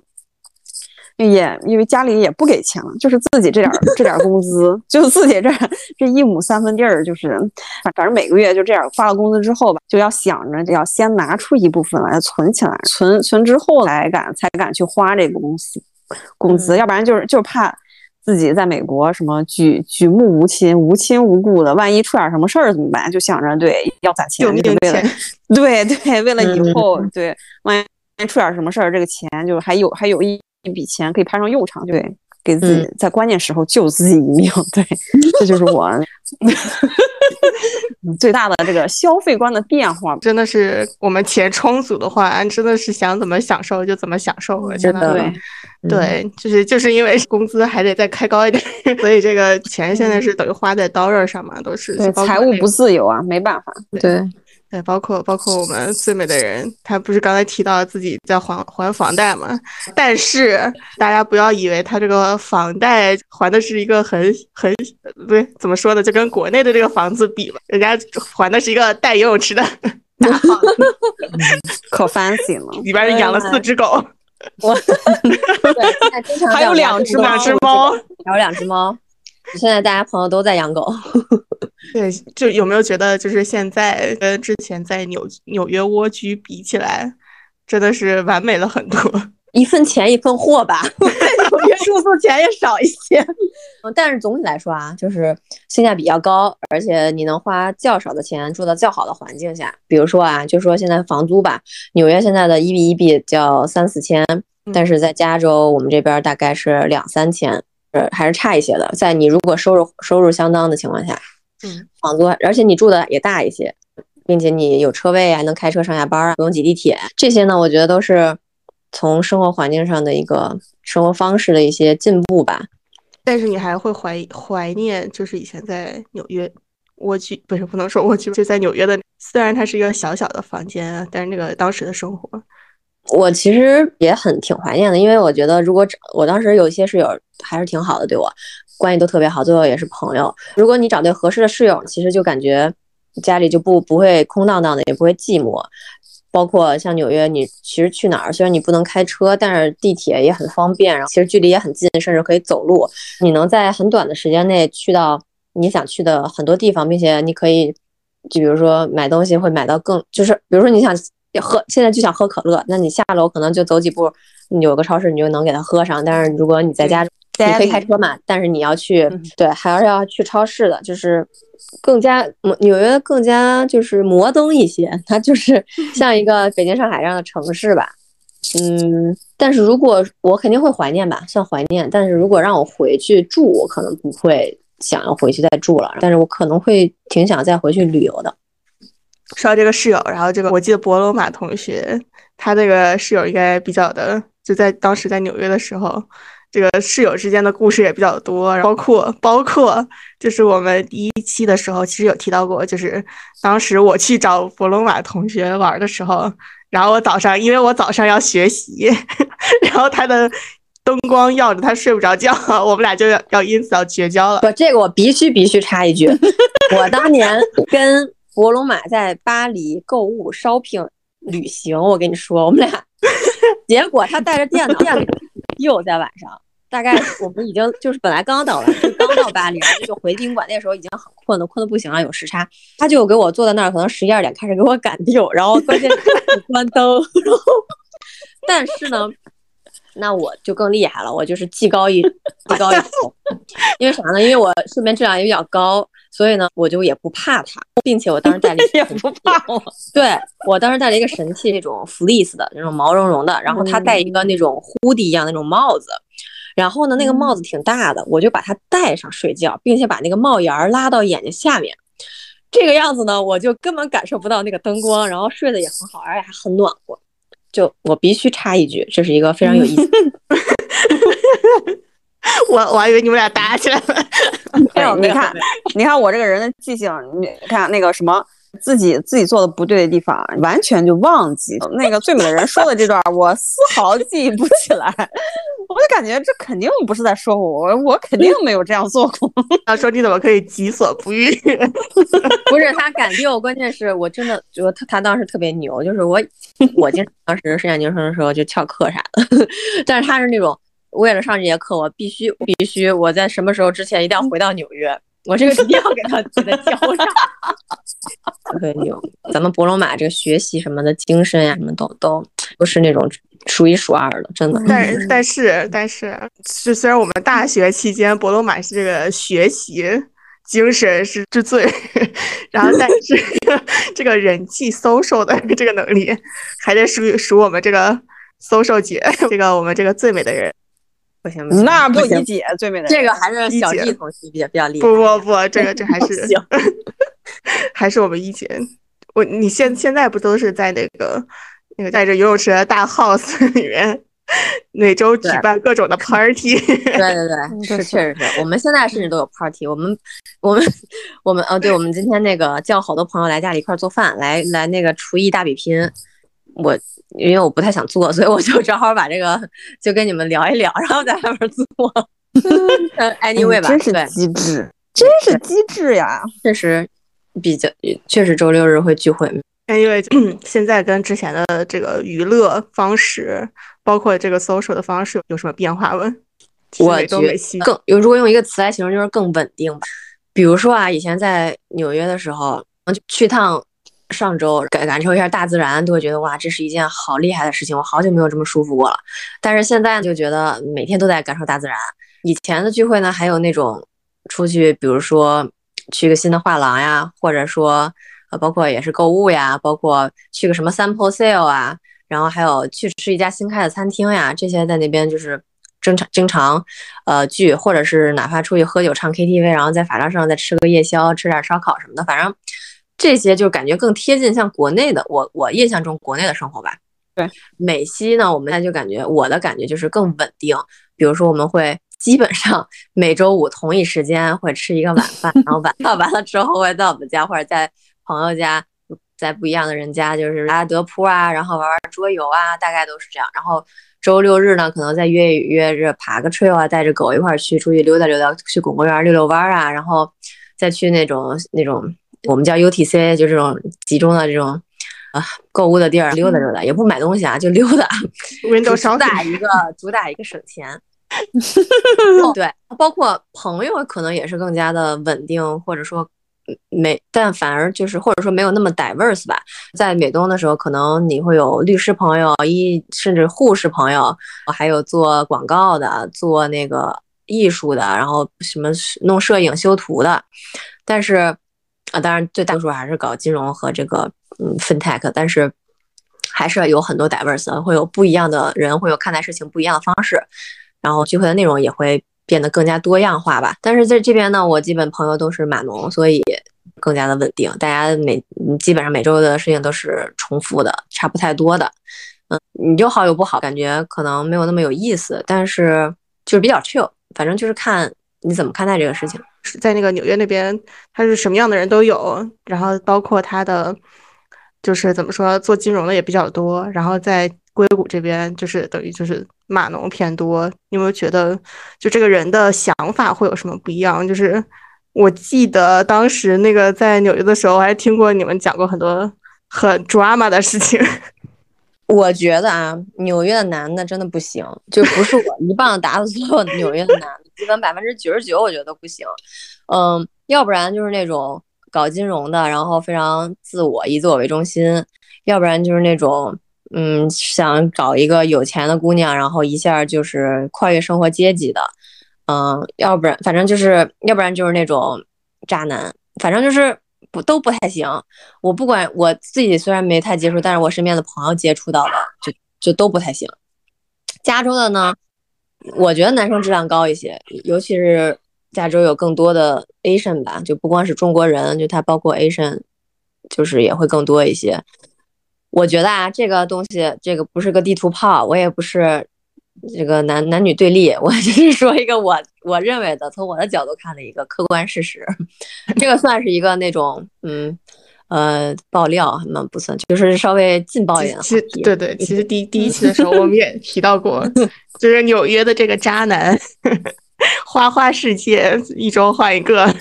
也因为家里也不给钱了，就是自己这点儿这点儿工资，就自己这这一亩三分地儿，就是反反正每个月就这样发了工资之后吧，就要想着就要先拿出一部分来存起来，存存之后来敢才敢去花这个公司工资，要不然就是就是怕。自己在美国什么举举目无亲、无亲无故的，万一出点什么事儿怎么办？就想着对要攒钱，就是为了对对，为了以后、嗯对万一出点什么事儿，这个钱就还有还有一一笔钱可以派上用场，对，给自己嗯在关键时候救自己一命，对，这就是我 最大的这个消费观的变化。真的是我们钱充足的话，真的是想怎么享受就怎么享受了，真真的的。对对，就是就是因为工资还得再开高一点，所以这个钱现在是等于花在刀刃上嘛，都是财务不自由啊，没办法。对，对，包括包括我们最美的人，他不是刚才提到自己在还还房贷嘛？但是大家不要以为他这个房贷还的是一个很很不对，怎么说呢？就跟国内的这个房子比吧，人家还的是一个带游泳池的大房子，可 fancy 了。里边养了四只狗，我还有两只这么多两只猫。还有两只猫。现在大家朋友都在养狗，对，就有没有觉得就是现在跟之前在纽纽约蜗居比起来，真的是完美了很多？一份钱一份货吧，纽约住宿钱也少一些。嗯，但是总体来说啊，就是性价比要高，而且你能花较少的钱住到较好的环境下。比如说啊，就说现在房租吧，纽约现在的一比一比叫三四千，但是在加州我们这边大概是两三千，呃，还是差一些的。在你如果收入收入相当的情况下，嗯，房租，而且你住的也大一些，并且你有车位还，能开车上下班啊，不用挤地铁，这些呢，我觉得都是从生活环境上的一个生活方式的一些进步吧。但是你还会怀怀念，就是以前在纽约蜗居，不是不能说蜗居，就在纽约的，虽然它是一个小小的房间，但是那个当时的生活，我其实也很挺怀念的，因为我觉得如果我当时有一些室友还是挺好的，对我关系都特别好，最后也是朋友。如果你找对合适的室友，其实就感觉家里就不不会空荡荡的，也不会寂寞。包括像纽约，你其实去哪儿，虽然你不能开车，但是地铁也很方便，然后其实距离也很近，甚至可以走路。你能在很短的时间内去到你想去的很多地方，并且你可以，就比如说买东西会买到更，就是比如说你想喝，现在就想喝可乐，那你下楼可能就走几步，你有个超市你就能给它喝上。但是如果你在家，你可以开车嘛，但是你要去，对，还是要去超市的，就是。更加纽约更加就是摩登一些，它就是 像一个北京、上海这样的城市吧。嗯，但是如果我肯定会怀念吧，算怀念。但是如果让我回去住，我可能不会想要回去再住了。但是我可能会挺想再回去旅游的。说到这个室友，然后这个我记得博罗马同学，他这个室友应该比较的，就在当时在纽约的时候。这个室友之间的故事也比较多，包括包括就是我们第一期的时候，其实有提到过，就是当时我去找博罗马同学玩的时候，然后我早上因为我早上要学习，然后他的灯光耀着，他睡不着觉，我们俩就要要因此要绝交了。不，这个我必须必须插一句，我当年跟博龙马在巴黎购物 shopping 旅行，我跟你说，我们俩结果他带着电脑。又在晚上，大概我们已经就是本来刚到了，就刚到巴黎，然后就回宾馆。那时候已经很困了，困的不行了，有时差。他就给我坐在那儿，可能十一二点开始给我赶丢，然后关键关灯。然后，但是呢，那我就更厉害了，我就是技高一技高一筹。因为啥呢？因为我睡眠质量也比较高，所以呢，我就也不怕它，并且我当时带了一 也不怕我。对我当时带了一个神器，那种 fleece 的那种毛茸茸的，然后他戴一个那种 hoodie 一样那种帽子，然后呢，那个帽子挺大的，我就把它戴上睡觉，并且把那个帽檐儿拉到眼睛下面，这个样子呢，我就根本感受不到那个灯光，然后睡得也很好，而且还很暖和。就我必须插一句，这是一个非常有意思。我我还以为你们俩打起来了。没有，你看，你看我这个人的记性，你看那个什么，自己自己做的不对的地方，完全就忘记。那个最美的人说的这段，我丝毫记忆不起来。我就感觉这肯定不是在说我，我肯定没有这样做过。他说你怎么可以己所不欲？不是他敢丢，关键是我真的，就他他当时特别牛，就是我我经常当时实验精生的时候就翘课啥的，但是他是那种。为了上这节课，我必须必须我在什么时候之前一定要回到纽约，我这个一定要给他给他交上。特别牛，咱们博罗马这个学习什么的精神呀，什么都都都是那种数一数二的，真的。但但是但是，是虽然我们大学期间博罗马是这个学习精神是之最，然后但是这个人际 social 的这个能力，还得数数我们这个 social 姐，这个我们这个最美的人。不行不行，那不一姐最美的这个还是小弟同学比较比较厉害。不不不，这个这还 是 还是我们一姐。我你现现在不都是在那个那个在这游泳池的大 house 里面，每周举办各种的 party。对对对，是确实是我们现在甚至都有 party。我们我们我们哦，对，我们今天那个叫好多朋友来家里一块做饭，来来那个厨艺大比拼。我。因为我不太想做，所以我就正好把这个就跟你们聊一聊，然后在外面做。Anyway 吧，真是机智，真是机智呀！确实比较，确实周六日会聚会。Anyway，现在跟之前的这个娱乐方式，包括这个 social 的方式有什么变化吗？我觉得更有，如果用一个词来形容，就是更稳定吧。比如说啊，以前在纽约的时候，去趟。上周感感受一下大自然，都会觉得哇，这是一件好厉害的事情。我好久没有这么舒服过了。但是现在就觉得每天都在感受大自然。以前的聚会呢，还有那种出去，比如说去个新的画廊呀，或者说呃，包括也是购物呀，包括去个什么 sample sale 啊，然后还有去吃一家新开的餐厅呀，这些在那边就是经常经常呃聚，或者是哪怕出去喝酒唱 KTV，然后在法拉盛再吃个夜宵，吃点烧烤什么的，反正。这些就感觉更贴近像国内的，我我印象中国内的生活吧。对，美西呢，我们现在就感觉我的感觉就是更稳定。比如说，我们会基本上每周五同一时间会吃一个晚饭，然后晚饭完了之后会在我们家或者在朋友家，在不一样的人家，就是拉德扑啊，然后玩玩桌游啊，大概都是这样。然后周六日呢，可能再约约着爬个 trail 啊，带着狗一块儿去出去溜达溜达，去拱公园溜溜弯儿啊，然后再去那种那种我们叫 UTC，就这种集中的这种啊购物的地儿溜达溜达，也不买东西啊，就溜达。主打一个主打一个省钱。对，包括朋友可能也是更加的稳定，或者说没，但反而就是或者说没有那么 diverse 吧。在美东的时候，可能你会有律师朋友，医甚至护士朋友，还有做广告的，做那个艺术的，然后什么弄摄影、修图的。但是啊，当然最大多数还是搞金融和这个嗯 fintech，但是。还是有很多 diverse，会有不一样的人，会有看待事情不一样的方式，然后聚会的内容也会变得更加多样化吧。但是在这边呢，我基本朋友都是码农，所以更加的稳定，大家每基本上每周的事情都是重复的，差不太多的。嗯，你有好有不好，感觉可能没有那么有意思，但是就是比较 chill，反正就是看你怎么看待这个事情。在那个纽约那边，他是什么样的人都有，然后包括他的。就是怎么说，做金融的也比较多，然后在硅谷这边，就是等于就是码农偏多。你有没有觉得，就这个人的想法会有什么不一样？就是我记得当时那个在纽约的时候，我还听过你们讲过很多很 drama 的事情。我觉得啊，纽约的男的真的不行，就不是我一棒打死所有纽约的男的，基本百分之九十九我觉得不行。嗯，要不然就是那种。搞金融的，然后非常自我，以自我为中心；要不然就是那种，嗯，想找一个有钱的姑娘，然后一下就是跨越生活阶级的，嗯，要不然反正就是，要不然就是那种渣男，反正就是不都不太行。我不管我自己虽然没太接触，但是我身边的朋友接触到的，就就都不太行。加州的呢，我觉得男生质量高一些，尤其是。加州有更多的 Asian 吧，就不光是中国人，就他包括 Asian，就是也会更多一些。我觉得啊，这个东西，这个不是个地图炮，我也不是这个男男女对立，我就是说一个我我认为的，从我的角度看的一个客观事实。这个算是一个那种，嗯呃，爆料，那不算，就是稍微劲爆一点的其实对对，其实第 第一期的时候我们也提到过，就是纽约的这个渣男。花花世界一周换一个，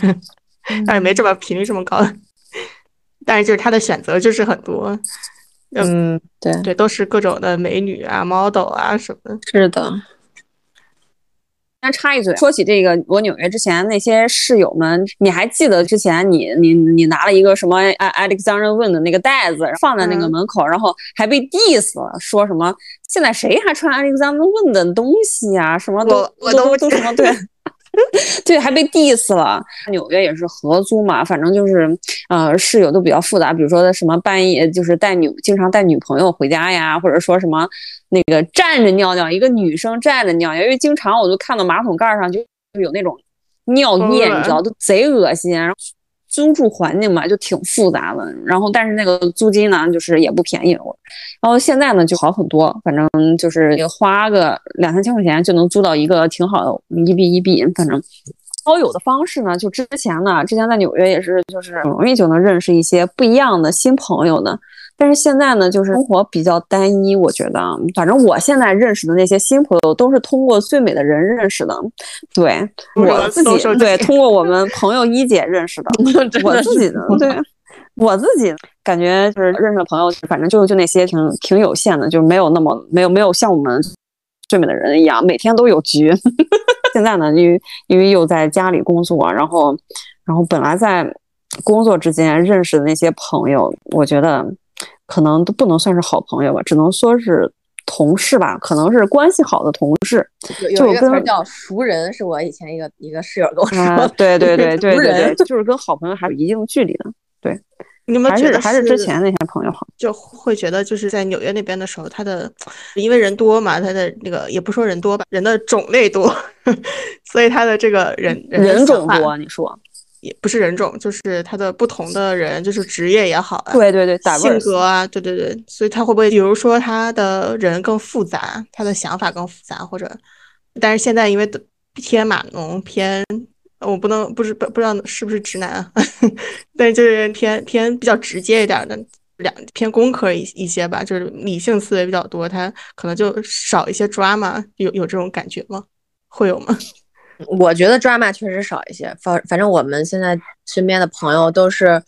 但是没这么频率这么高。但是就是他的选择就是很多，嗯，对对，都是各种的美女啊、model 啊什么的。是的。先插一嘴，说起这个，我纽约之前那些室友们，你还记得之前你你你拿了一个什么 Alexander Wang 的那个袋子放在那个门口，然后还被 diss 了，说什么现在谁还穿 Alexander Wang 的东西呀？什么都都都什么对。对，还被 diss 了。纽约也是合租嘛，反正就是，呃，室友都比较复杂。比如说什么半夜就是带女，经常带女朋友回家呀，或者说什么那个站着尿尿，一个女生站着尿尿，因为经常我就看到马桶盖上就有那种尿液，你知道，都贼恶心。然后租住环境嘛，就挺复杂的。然后但是那个租金呢，就是也不便宜。我然后现在呢就好很多，反正就是也花个两三千块钱就能租到一个挺好的一 B 一 B，反正交友的方式呢，就之前呢，之前在纽约也是就是很容易就能认识一些不一样的新朋友的。但是现在呢，就是生活比较单一，我觉得，反正我现在认识的那些新朋友都是通过最美的人认识的，对我自己对通过我们朋友一姐认识的，我自己的对。我自己感觉就是认识的朋友，反正就就那些挺挺有限的，就没有那么没有没有像我们最美的人一样每天都有局。现在呢，因为因为又在家里工作，然后然后本来在工作之间认识的那些朋友，我觉得可能都不能算是好朋友吧，只能说是同事吧，可能是关系好的同事。有一个词叫熟人，是我以前一个一个室友跟我说。啊、对对对对对对，就是跟好朋友还有一定距离的。对，你们还是还是之前那些朋友好，就会觉得就是在纽约那边的时候，他的因为人多嘛，他的那个也不说人多吧，人的种类多，所以他的这个人人种多，你说也不是人种，就是他的不同的人，就是职业也好啊，对对对，性格啊，对对对，所以他会不会比如说他的人更复杂，他的想法更复杂，或者但是现在因为偏码农，偏我不能不是不不知道是不是直男啊，但就是偏偏比较直接一点的。两偏工科一一些吧，就是理性思维比较多，他可能就少一些 drama，有有这种感觉吗？会有吗？我觉得 drama 确实少一些，反反正我们现在身边的朋友都是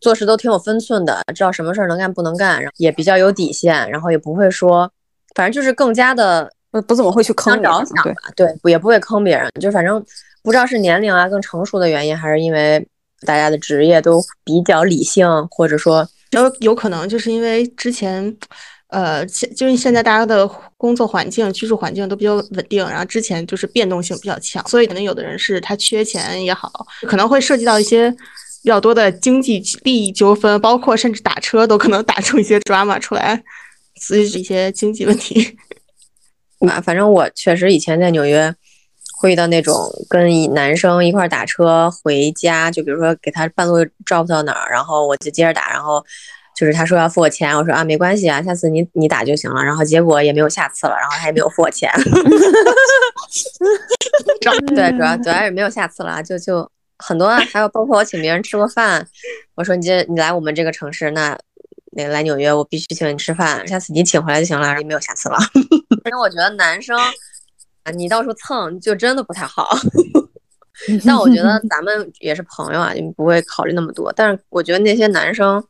做事都挺有分寸的，知道什么事儿能干不能干，然后也比较有底线，然后也不会说，反正就是更加的不不怎么会去坑着想吧，对，也不会坑别人，就反正不知道是年龄啊更成熟的原因，还是因为大家的职业都比较理性，或者说。有有可能就是因为之前，呃，现就是现在大家的工作环境、居住环境都比较稳定，然后之前就是变动性比较强，所以可能有的人是他缺钱也好，可能会涉及到一些比较多的经济利益纠纷，包括甚至打车都可能打出一些 drama 出来，所以一些经济问题。啊，反正我确实以前在纽约会遇到那种跟男生一块打车回家，就比如说给他半路 drop 到哪儿，然后我就接着打，然后。就是他说要付我钱，我说啊没关系啊，下次你你打就行了。然后结果也没有下次了，然后他也没有付我钱。对，主要主要也没有下次了，就就很多，还有包括我请别人吃过饭，我说你这你来我们这个城市，那那来纽约我必须请你吃饭，下次你请回来就行了，也没有下次了。反正我觉得男生啊，你到处蹭就真的不太好。但我觉得咱们也是朋友啊，就不会考虑那么多。但是我觉得那些男生。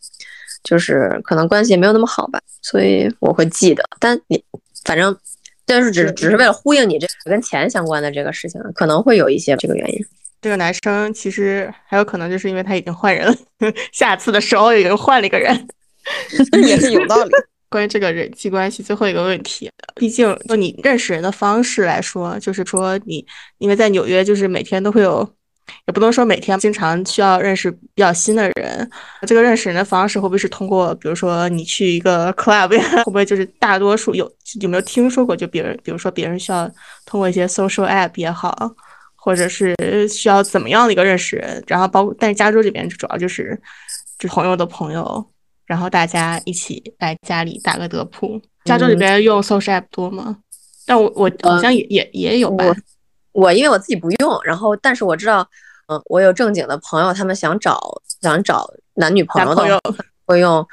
就是可能关系也没有那么好吧，所以我会记得。但你反正，但是只只是为了呼应你这跟钱相关的这个事情，可能会有一些这个原因。这个男生其实还有可能就是因为他已经换人了，下次的时候已经换了一个人，也是有道理。关于这个人际关系，最后一个问题，毕竟就你认识人的方式来说，就是说你因为在纽约，就是每天都会有。也不能说每天经常需要认识比较新的人，这个认识人的方式会不会是通过，比如说你去一个 club，会不会就是大多数有有没有听说过？就别人，比如说别人需要通过一些 social app 也好，或者是需要怎么样的一个认识人？然后包括，但是加州这边主要就是就朋友的朋友，然后大家一起来家里打个德扑。加州这边用 social app 多吗？但我我好像也也也有吧。我因为我自己不用，然后但是我知道，嗯，我有正经的朋友，他们想找想找男女朋友的，会用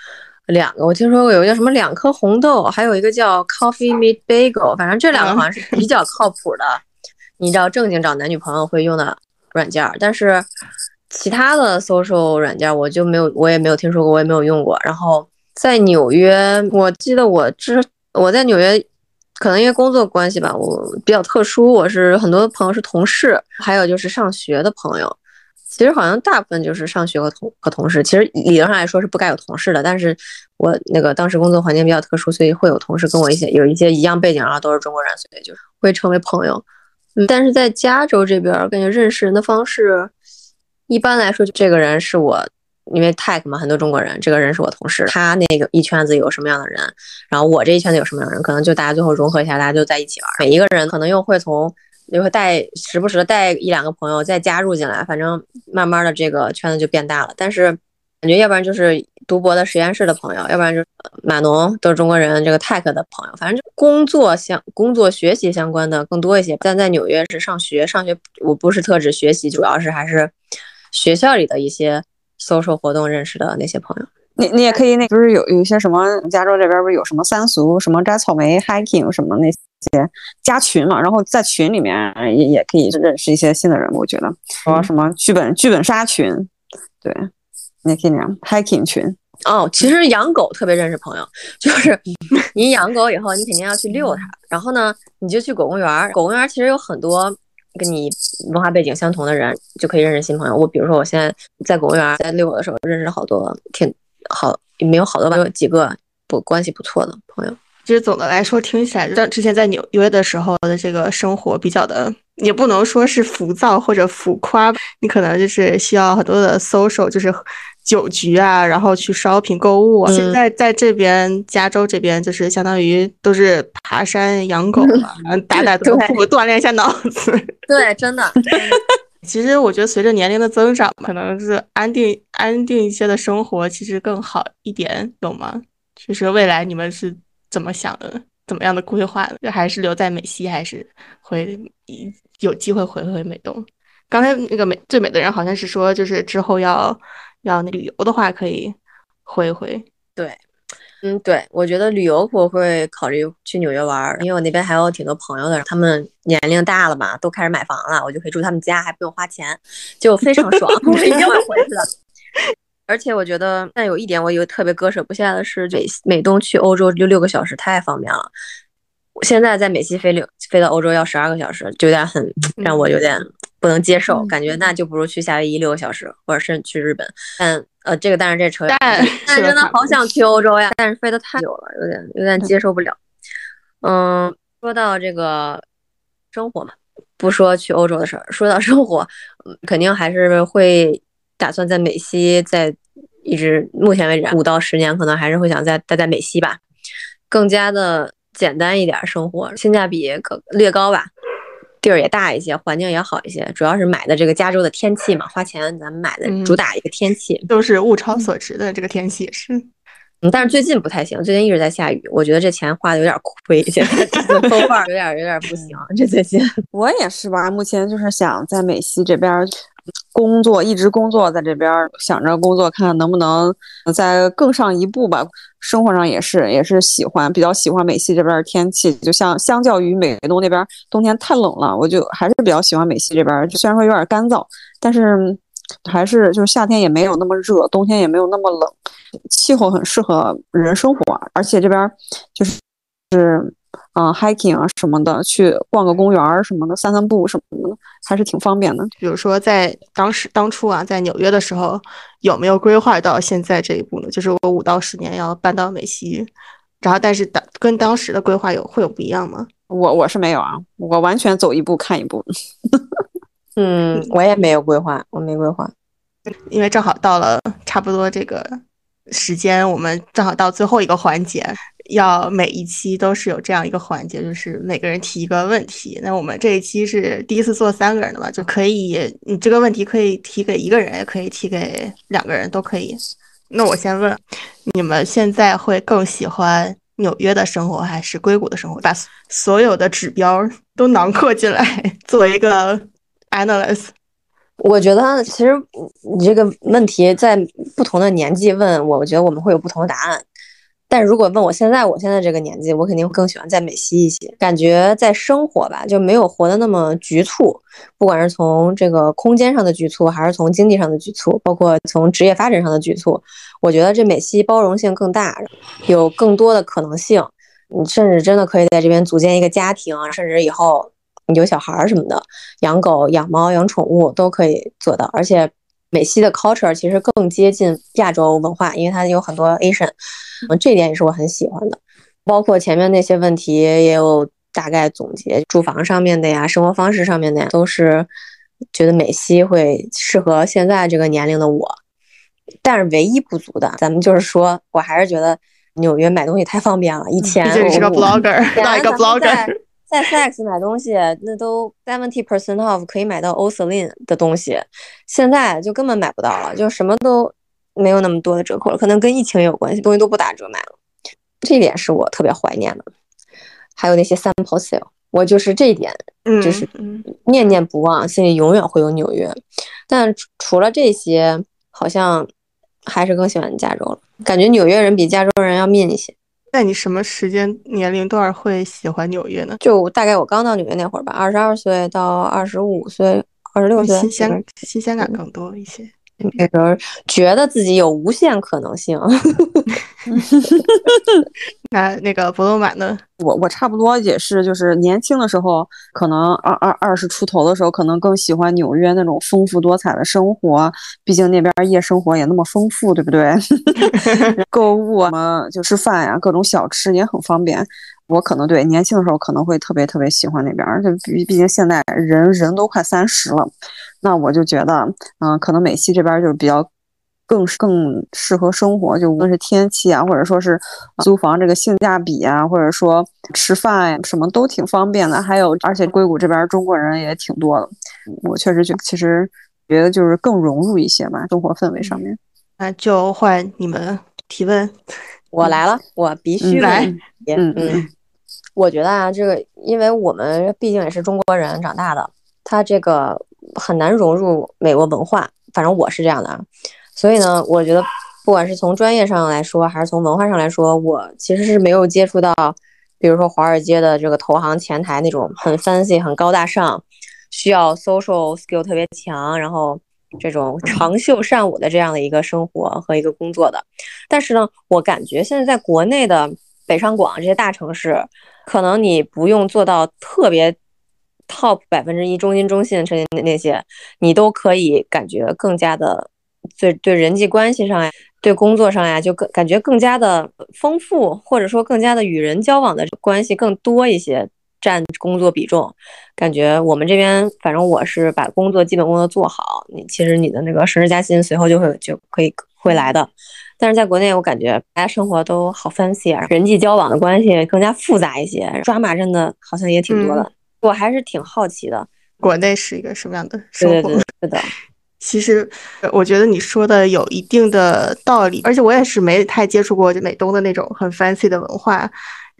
两个。我听说过有一个叫什么两颗红豆，还有一个叫 Coffee Meet Bagel，反正这两个好像是比较靠谱的。你知道正经找男女朋友会用的软件，但是其他的 social 软件我就没有，我也没有听说过，我也没有用过。然后在纽约，我记得我之我在纽约。可能因为工作关系吧，我比较特殊，我是很多朋友是同事，还有就是上学的朋友。其实好像大部分就是上学和同和同事。其实理论上来说是不该有同事的，但是我那个当时工作环境比较特殊，所以会有同事跟我一些有一些一样背景，啊都是中国人，所以就会成为朋友。嗯，但是在加州这边，感觉认识人的方式，一般来说就这个人是我。因为 tech 嘛，很多中国人，这个人是我同事，他那个一圈子有什么样的人，然后我这一圈子有什么样的人，可能就大家最后融合一下，大家就在一起玩。每一个人可能又会从，又会带时不时的带一两个朋友再加入进来，反正慢慢的这个圈子就变大了。但是感觉要不然就是读博的实验室的朋友，要不然就是码农都是中国人，这个 tech 的朋友，反正就工作相工作学习相关的更多一些。但在纽约是上学，上学我不是特指学习，主要是还是学校里的一些。Social 活动认识的那些朋友，你你也可以那不是有有一些什么加州这边不是有什么三俗什么摘草莓 hiking 什么那些加群嘛，然后在群里面也也可以认识一些新的人，我觉得说什么剧本剧本杀群，对，你可以那样 hiking 群哦。其实养狗特别认识朋友，就是你养狗以后，你肯定要去遛它，然后呢，你就去狗公园，狗公园其实有很多。跟你文化背景相同的人就可以认识新朋友。我比如说，我现在在公园在遛狗的时候，认识好多挺好，没有好多吧，有几个不关系不错的朋友。其实总的来说，听起来像之前在纽约的时候的这个生活比较的，也不能说是浮躁或者浮夸，你可能就是需要很多的 social，就是。酒局啊，然后去 shopping 购物啊。现在在这边加州这边，就是相当于都是爬山、养狗啊，打打德扑，锻炼一下脑子。对，真的。其实我觉得随着年龄的增长，可能是安定、安定一些的生活其实更好一点，懂吗？就是未来你们是怎么想的？怎么样的规划？还是留在美西，还是会有机会回回美东？刚才那个美最美的人好像是说，就是之后要要那旅游的话，可以回一回。对，嗯，对，我觉得旅游我会考虑去纽约玩，因为我那边还有挺多朋友的，他们年龄大了嘛，都开始买房了，我就可以住他们家，还不用花钱，就非常爽。我一定会回去的。而且我觉得，但有一点我有特别割舍不下的是，美美东去欧洲就六个小时太方便了。我现在在美西飞六飞到欧洲要十二个小时，就有点很让我有点不能接受，感觉那就不如去夏威夷六个小时，或者是去日本。但呃，这个但是这扯远，但真的好想去欧洲呀，但是飞得太久了，有点有点接受不了。嗯，说到这个生活嘛，不说去欧洲的事儿，说到生活，肯定还是会打算在美西，在一直目前为止五到十年，可能还是会想再待在美西吧，更加的。简单一点生活，性价比可略高吧，地儿也大一些，环境也好一些，主要是买的这个加州的天气嘛，花钱咱们买的主打一个天气，都是物超所值的这个天气是。嗯，但是最近不太行，最近一直在下雨，我觉得这钱花的有点亏，现在头发有点有点不行，这最近。我也是吧，目前就是想在美西这边。工作一直工作在这边，想着工作看看能不能再更上一步吧。生活上也是，也是喜欢比较喜欢美西这边的天气，就像相较于美东那边冬天太冷了，我就还是比较喜欢美西这边。虽然说有点干燥，但是还是就是夏天也没有那么热，冬天也没有那么冷，气候很适合人生活，而且这边就是是。啊，hiking 啊什么的，去逛个公园儿什么的，散散步什么的，还是挺方便的。比如说，在当时当初啊，在纽约的时候，有没有规划到现在这一步呢？就是我五到十年要搬到美西，然后但是当跟当时的规划有会有不一样吗？我我是没有啊，我完全走一步看一步。嗯，我也没有规划，我没规划，因为正好到了差不多这个时间，我们正好到最后一个环节。要每一期都是有这样一个环节，就是每个人提一个问题。那我们这一期是第一次做三个人的嘛，就可以，你这个问题可以提给一个人，也可以提给两个人，都可以。那我先问，你们现在会更喜欢纽约的生活还是硅谷的生活？把所有的指标都囊括进来，作为一个 analyst。我觉得其实你这个问题在不同的年纪问我，我觉得我们会有不同的答案。但如果问我现在，我现在这个年纪，我肯定更喜欢在美西一些，感觉在生活吧就没有活得那么局促，不管是从这个空间上的局促，还是从经济上的局促，包括从职业发展上的局促，我觉得这美西包容性更大，有更多的可能性，你甚至真的可以在这边组建一个家庭，甚至以后有小孩儿什么的，养狗、养猫、养宠物都可以做到，而且。美西的 culture 其实更接近亚洲文化，因为它有很多 Asian，嗯，这点也是我很喜欢的。包括前面那些问题也有大概总结，住房上面的呀，生活方式上面的呀，都是觉得美西会适合现在这个年龄的我。但是唯一不足的，咱们就是说我还是觉得纽约买东西太方便了。以前我是个 blogger，当一个 blogger。在 Sex 买东西，那都 seventy percent off 可以买到 Ocean 的东西，现在就根本买不到了，就什么都没有那么多的折扣了，可能跟疫情有关系，东西都不打折卖了，这一点是我特别怀念的。还有那些 sample sale，我就是这一点，就是念念不忘，心里永远会有纽约。但除了这些，好像还是更喜欢加州了，感觉纽约人比加州人要 mean 一些。在你什么时间年龄段会喜欢纽约呢？就大概我刚到纽约那会儿吧，二十二岁到二十五岁、二十六岁，新鲜新鲜感更多一些。那时候觉得自己有无限可能性。那那个博罗马呢？我我差不多也是，就是年轻的时候，可能二二二十出头的时候，可能更喜欢纽约那种丰富多彩的生活。毕竟那边夜生活也那么丰富，对不对？购物什么就吃饭呀，各种小吃也很方便。我可能对年轻的时候可能会特别特别喜欢那边，而且毕毕竟现在人人都快三十了，那我就觉得，嗯，可能美西这边就是比较更更适合生活，就无论是天气啊，或者说是租房这个性价比啊，或者说吃饭呀，什么都挺方便的。还有，而且硅谷这边中国人也挺多的，我确实觉其实觉得就是更融入一些吧，生活氛围上面。那就换你们提问，我来了，我必须来，嗯嗯。我觉得啊，这个因为我们毕竟也是中国人长大的，他这个很难融入美国文化，反正我是这样的啊。所以呢，我觉得不管是从专业上来说，还是从文化上来说，我其实是没有接触到，比如说华尔街的这个投行前台那种很 fancy、很高大上，需要 social skill 特别强，然后这种长袖善舞的这样的一个生活和一个工作的。但是呢，我感觉现在在国内的北上广这些大城市。可能你不用做到特别 top 百分之一中心中心的那那些，你都可以感觉更加的对对人际关系上呀，对工作上呀，就更感觉更加的丰富，或者说更加的与人交往的关系更多一些，占工作比重。感觉我们这边，反正我是把工作基本工作做好，你其实你的那个升职加薪随后就会就可以会来的。但是在国内，我感觉大家生活都好 fancy 啊，人际交往的关系更加复杂一些，抓马真的好像也挺多的。我还是挺好奇的，国内是一个什么样的生活？是的，其实我觉得你说的有一定的道理，而且我也是没太接触过美东的那种很 fancy 的文化。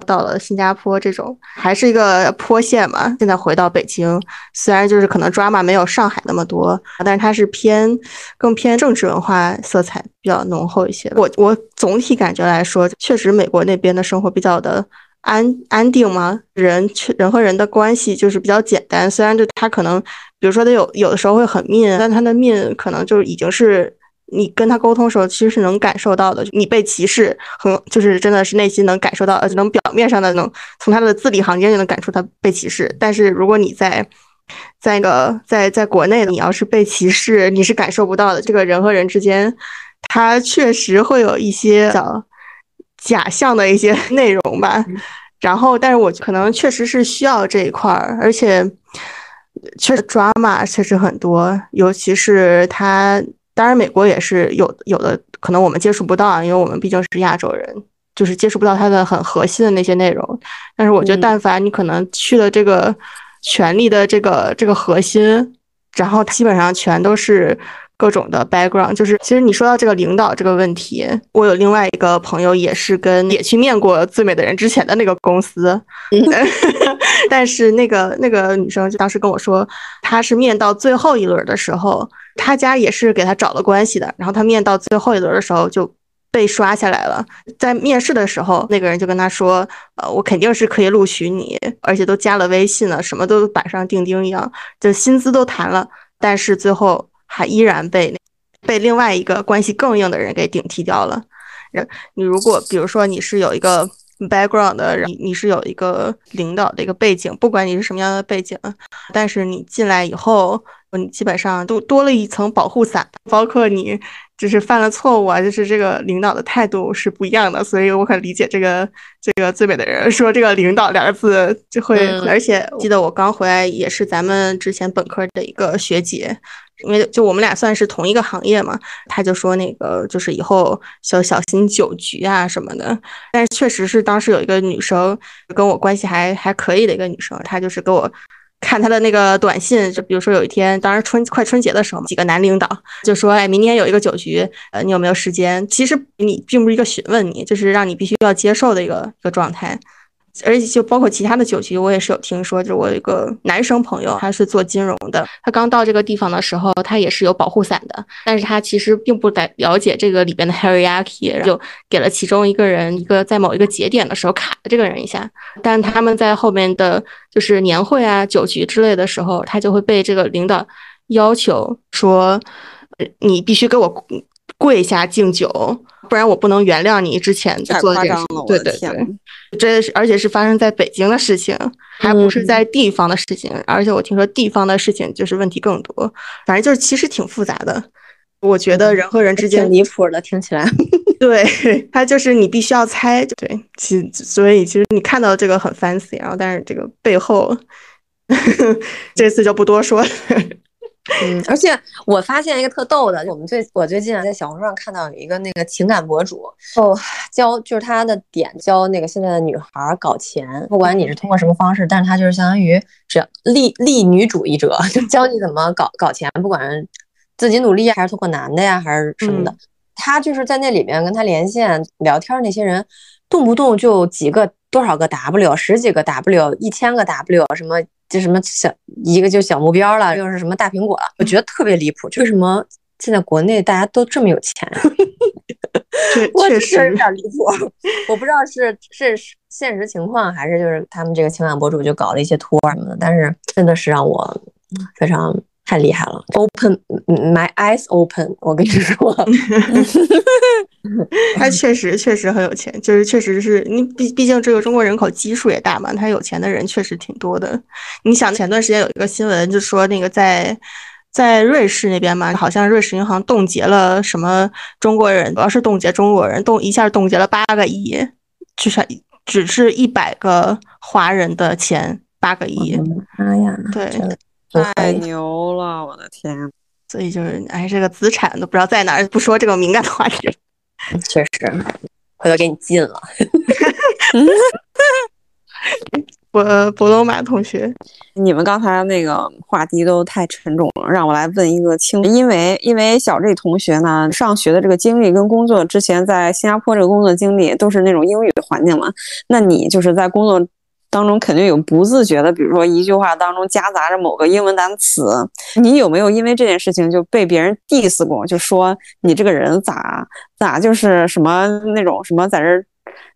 到了新加坡这种还是一个坡县嘛，现在回到北京，虽然就是可能 drama 没有上海那么多，但是它是偏更偏政治文化色彩比较浓厚一些。我我总体感觉来说，确实美国那边的生活比较的安安定嘛，人人和人的关系就是比较简单。虽然就他可能，比如说他有有的时候会很 mean，但他的 mean 可能就已经是。你跟他沟通的时候，其实是能感受到的。你被歧视，和就是真的是内心能感受到，呃，能表面上的能从他的字里行间就能感受他被歧视。但是如果你在在那个在在国内，你要是被歧视，你是感受不到的。这个人和人之间，他确实会有一些假假象的一些 内容吧。然后，但是我可能确实是需要这一块儿，而且确实 drama 确实很多，尤其是他。当然，美国也是有有的，可能我们接触不到啊，因为我们毕竟是亚洲人，就是接触不到它的很核心的那些内容。但是我觉得，但凡你可能去了这个权力的这个这个核心，然后基本上全都是各种的 background。就是其实你说到这个领导这个问题，我有另外一个朋友也是跟也去面过最美的人之前的那个公司，但是那个那个女生就当时跟我说，她是面到最后一轮的时候。他家也是给他找了关系的，然后他面到最后一轮的时候就被刷下来了。在面试的时候，那个人就跟他说：“呃，我肯定是可以录取你，而且都加了微信了，什么都板上钉钉一样，就薪资都谈了。但是最后还依然被被另外一个关系更硬的人给顶替掉了。你如果比如说你是有一个 background 的，你你是有一个领导的一个背景，不管你是什么样的背景，但是你进来以后。”你基本上都多了一层保护伞，包括你就是犯了错误啊，就是这个领导的态度是不一样的，所以我很理解这个这个最美的人说这个领导两个字就会，而且记得我刚回来也是咱们之前本科的一个学姐，因为就我们俩算是同一个行业嘛，他就说那个就是以后小小心酒局啊什么的，但是确实是当时有一个女生跟我关系还还可以的一个女生，她就是给我。看他的那个短信，就比如说有一天，当时春快春节的时候，几个男领导就说：“哎，明天有一个酒局，呃，你有没有时间？”其实你并不是一个询问你，就是让你必须要接受的一个一个状态。而且就包括其他的酒局，我也是有听说。就我有一个男生朋友，他是做金融的。他刚到这个地方的时候，他也是有保护伞的，但是他其实并不在了解这个里边的 hierarchy，就给了其中一个人一个在某一个节点的时候卡了这个人一下。但他们在后面的就是年会啊、酒局之类的时候，他就会被这个领导要求说，你必须给我跪下敬酒。不然我不能原谅你之前做的这事。对对对，这是而且是发生在北京的事情，还不是在地方的事情。而且我听说地方的事情就是问题更多。反正就是其实挺复杂的。我觉得人和人之间离谱的，听起来。对 他就是你必须要猜。对，其所以其实你看到这个很 fancy，然后但是这个背后，这次就不多说。嗯，而且我发现一个特逗的，我们最我最近啊在小红书上看到有一个那个情感博主哦，教就是他的点教那个现在的女孩搞钱，不管你是通过什么方式，但是他就是相当于只要利利女主义者，就教你怎么搞搞钱，不管自己努力还是通过男的呀还是什么的，他就是在那里面跟他连线聊天那些人，动不动就几个多少个 W，十几个 W，一千个 W，什么就什么小一个就小目标了，又是什么大苹果了，我觉得特别离谱。为什么现在国内大家都这么有钱？确确实有点离谱。我不知道是是现实情况，还是就是他们这个情感博主就搞了一些托什么的，但是真的是让我非常。太厉害了，open my eyes open，我跟你说，他确实确实很有钱，就是确实是你毕毕竟这个中国人口基数也大嘛，他有钱的人确实挺多的。你想前段时间有一个新闻，就说那个在在瑞士那边嘛，好像瑞士银行冻结了什么中国人，主要是冻结中国人，冻一下冻结了八个亿，至少只是一百个华人的钱，八个亿。妈呀，对。太牛了，我的天！所以就是，哎，这个资产都不知道在哪儿，不说这个敏感的话题。确实，回头给你禁了。我博罗马同学，你们刚才那个话题都太沉重了，让我来问一个轻。因为因为小 J 同学呢，上学的这个经历跟工作之前在新加坡这个工作经历都是那种英语环境嘛，那你就是在工作。当中肯定有不自觉的，比如说一句话当中夹杂着某个英文单词，你有没有因为这件事情就被别人 diss 过？就说你这个人咋咋就是什么那种什么在这。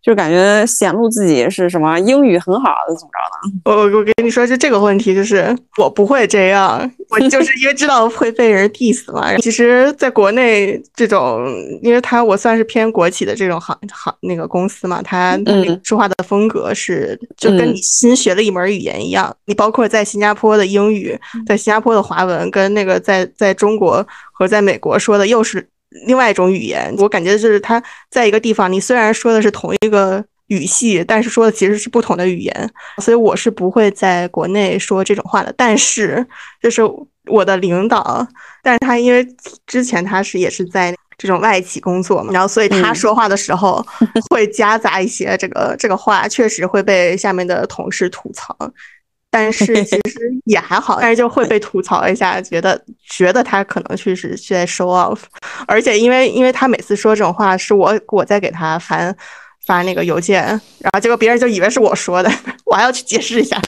就感觉显露自己是什么英语很好的怎么着的？我我跟你说，就这个问题，就是我不会这样，我就是因为知道会被人 diss 嘛。其实，在国内这种，因为他我算是偏国企的这种行行那个公司嘛，他说话的风格是就跟你新学的一门语言一样。你包括在新加坡的英语，在新加坡的华文，跟那个在在中国和在美国说的又是。另外一种语言，我感觉就是他在一个地方，你虽然说的是同一个语系，但是说的其实是不同的语言，所以我是不会在国内说这种话的。但是就是我的领导，但是他因为之前他是也是在这种外企工作嘛，然后所以他说话的时候 会夹杂一些这个这个话，确实会被下面的同事吐槽。但是 其实也还好，但是就会被吐槽一下，觉得觉得他可能确实是在 show off，而且因为因为他每次说这种话是我我在给他发发那个邮件，然后结果别人就以为是我说的，我还要去解释一下。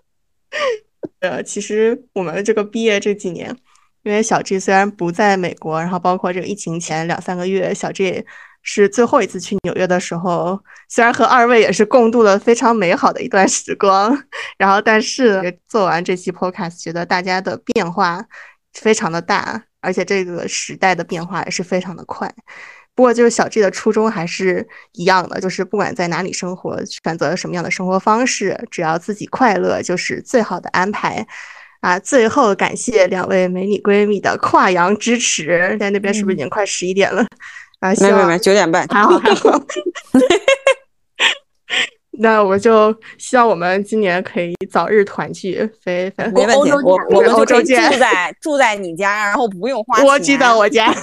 呃，其实我们这个毕业这几年，因为小 G 虽然不在美国，然后包括这个疫情前两三个月，小 G。是最后一次去纽约的时候，虽然和二位也是共度了非常美好的一段时光，然后但是做完这期 podcast，觉得大家的变化非常的大，而且这个时代的变化也是非常的快。不过就是小 G 的初衷还是一样的，就是不管在哪里生活，选择什么样的生活方式，只要自己快乐就是最好的安排。啊，最后感谢两位美女闺蜜的跨洋支持，在那边是不是已经快十一点了？啊，没没没，九点半，还好还好。那我就希望我们今年可以早日团聚，飞飞。没问题，我我们就住在住在你家，然后不用花钱。蜗居在我家。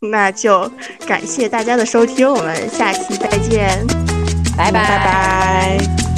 那就感谢大家的收听，我们下期再见，拜拜拜拜。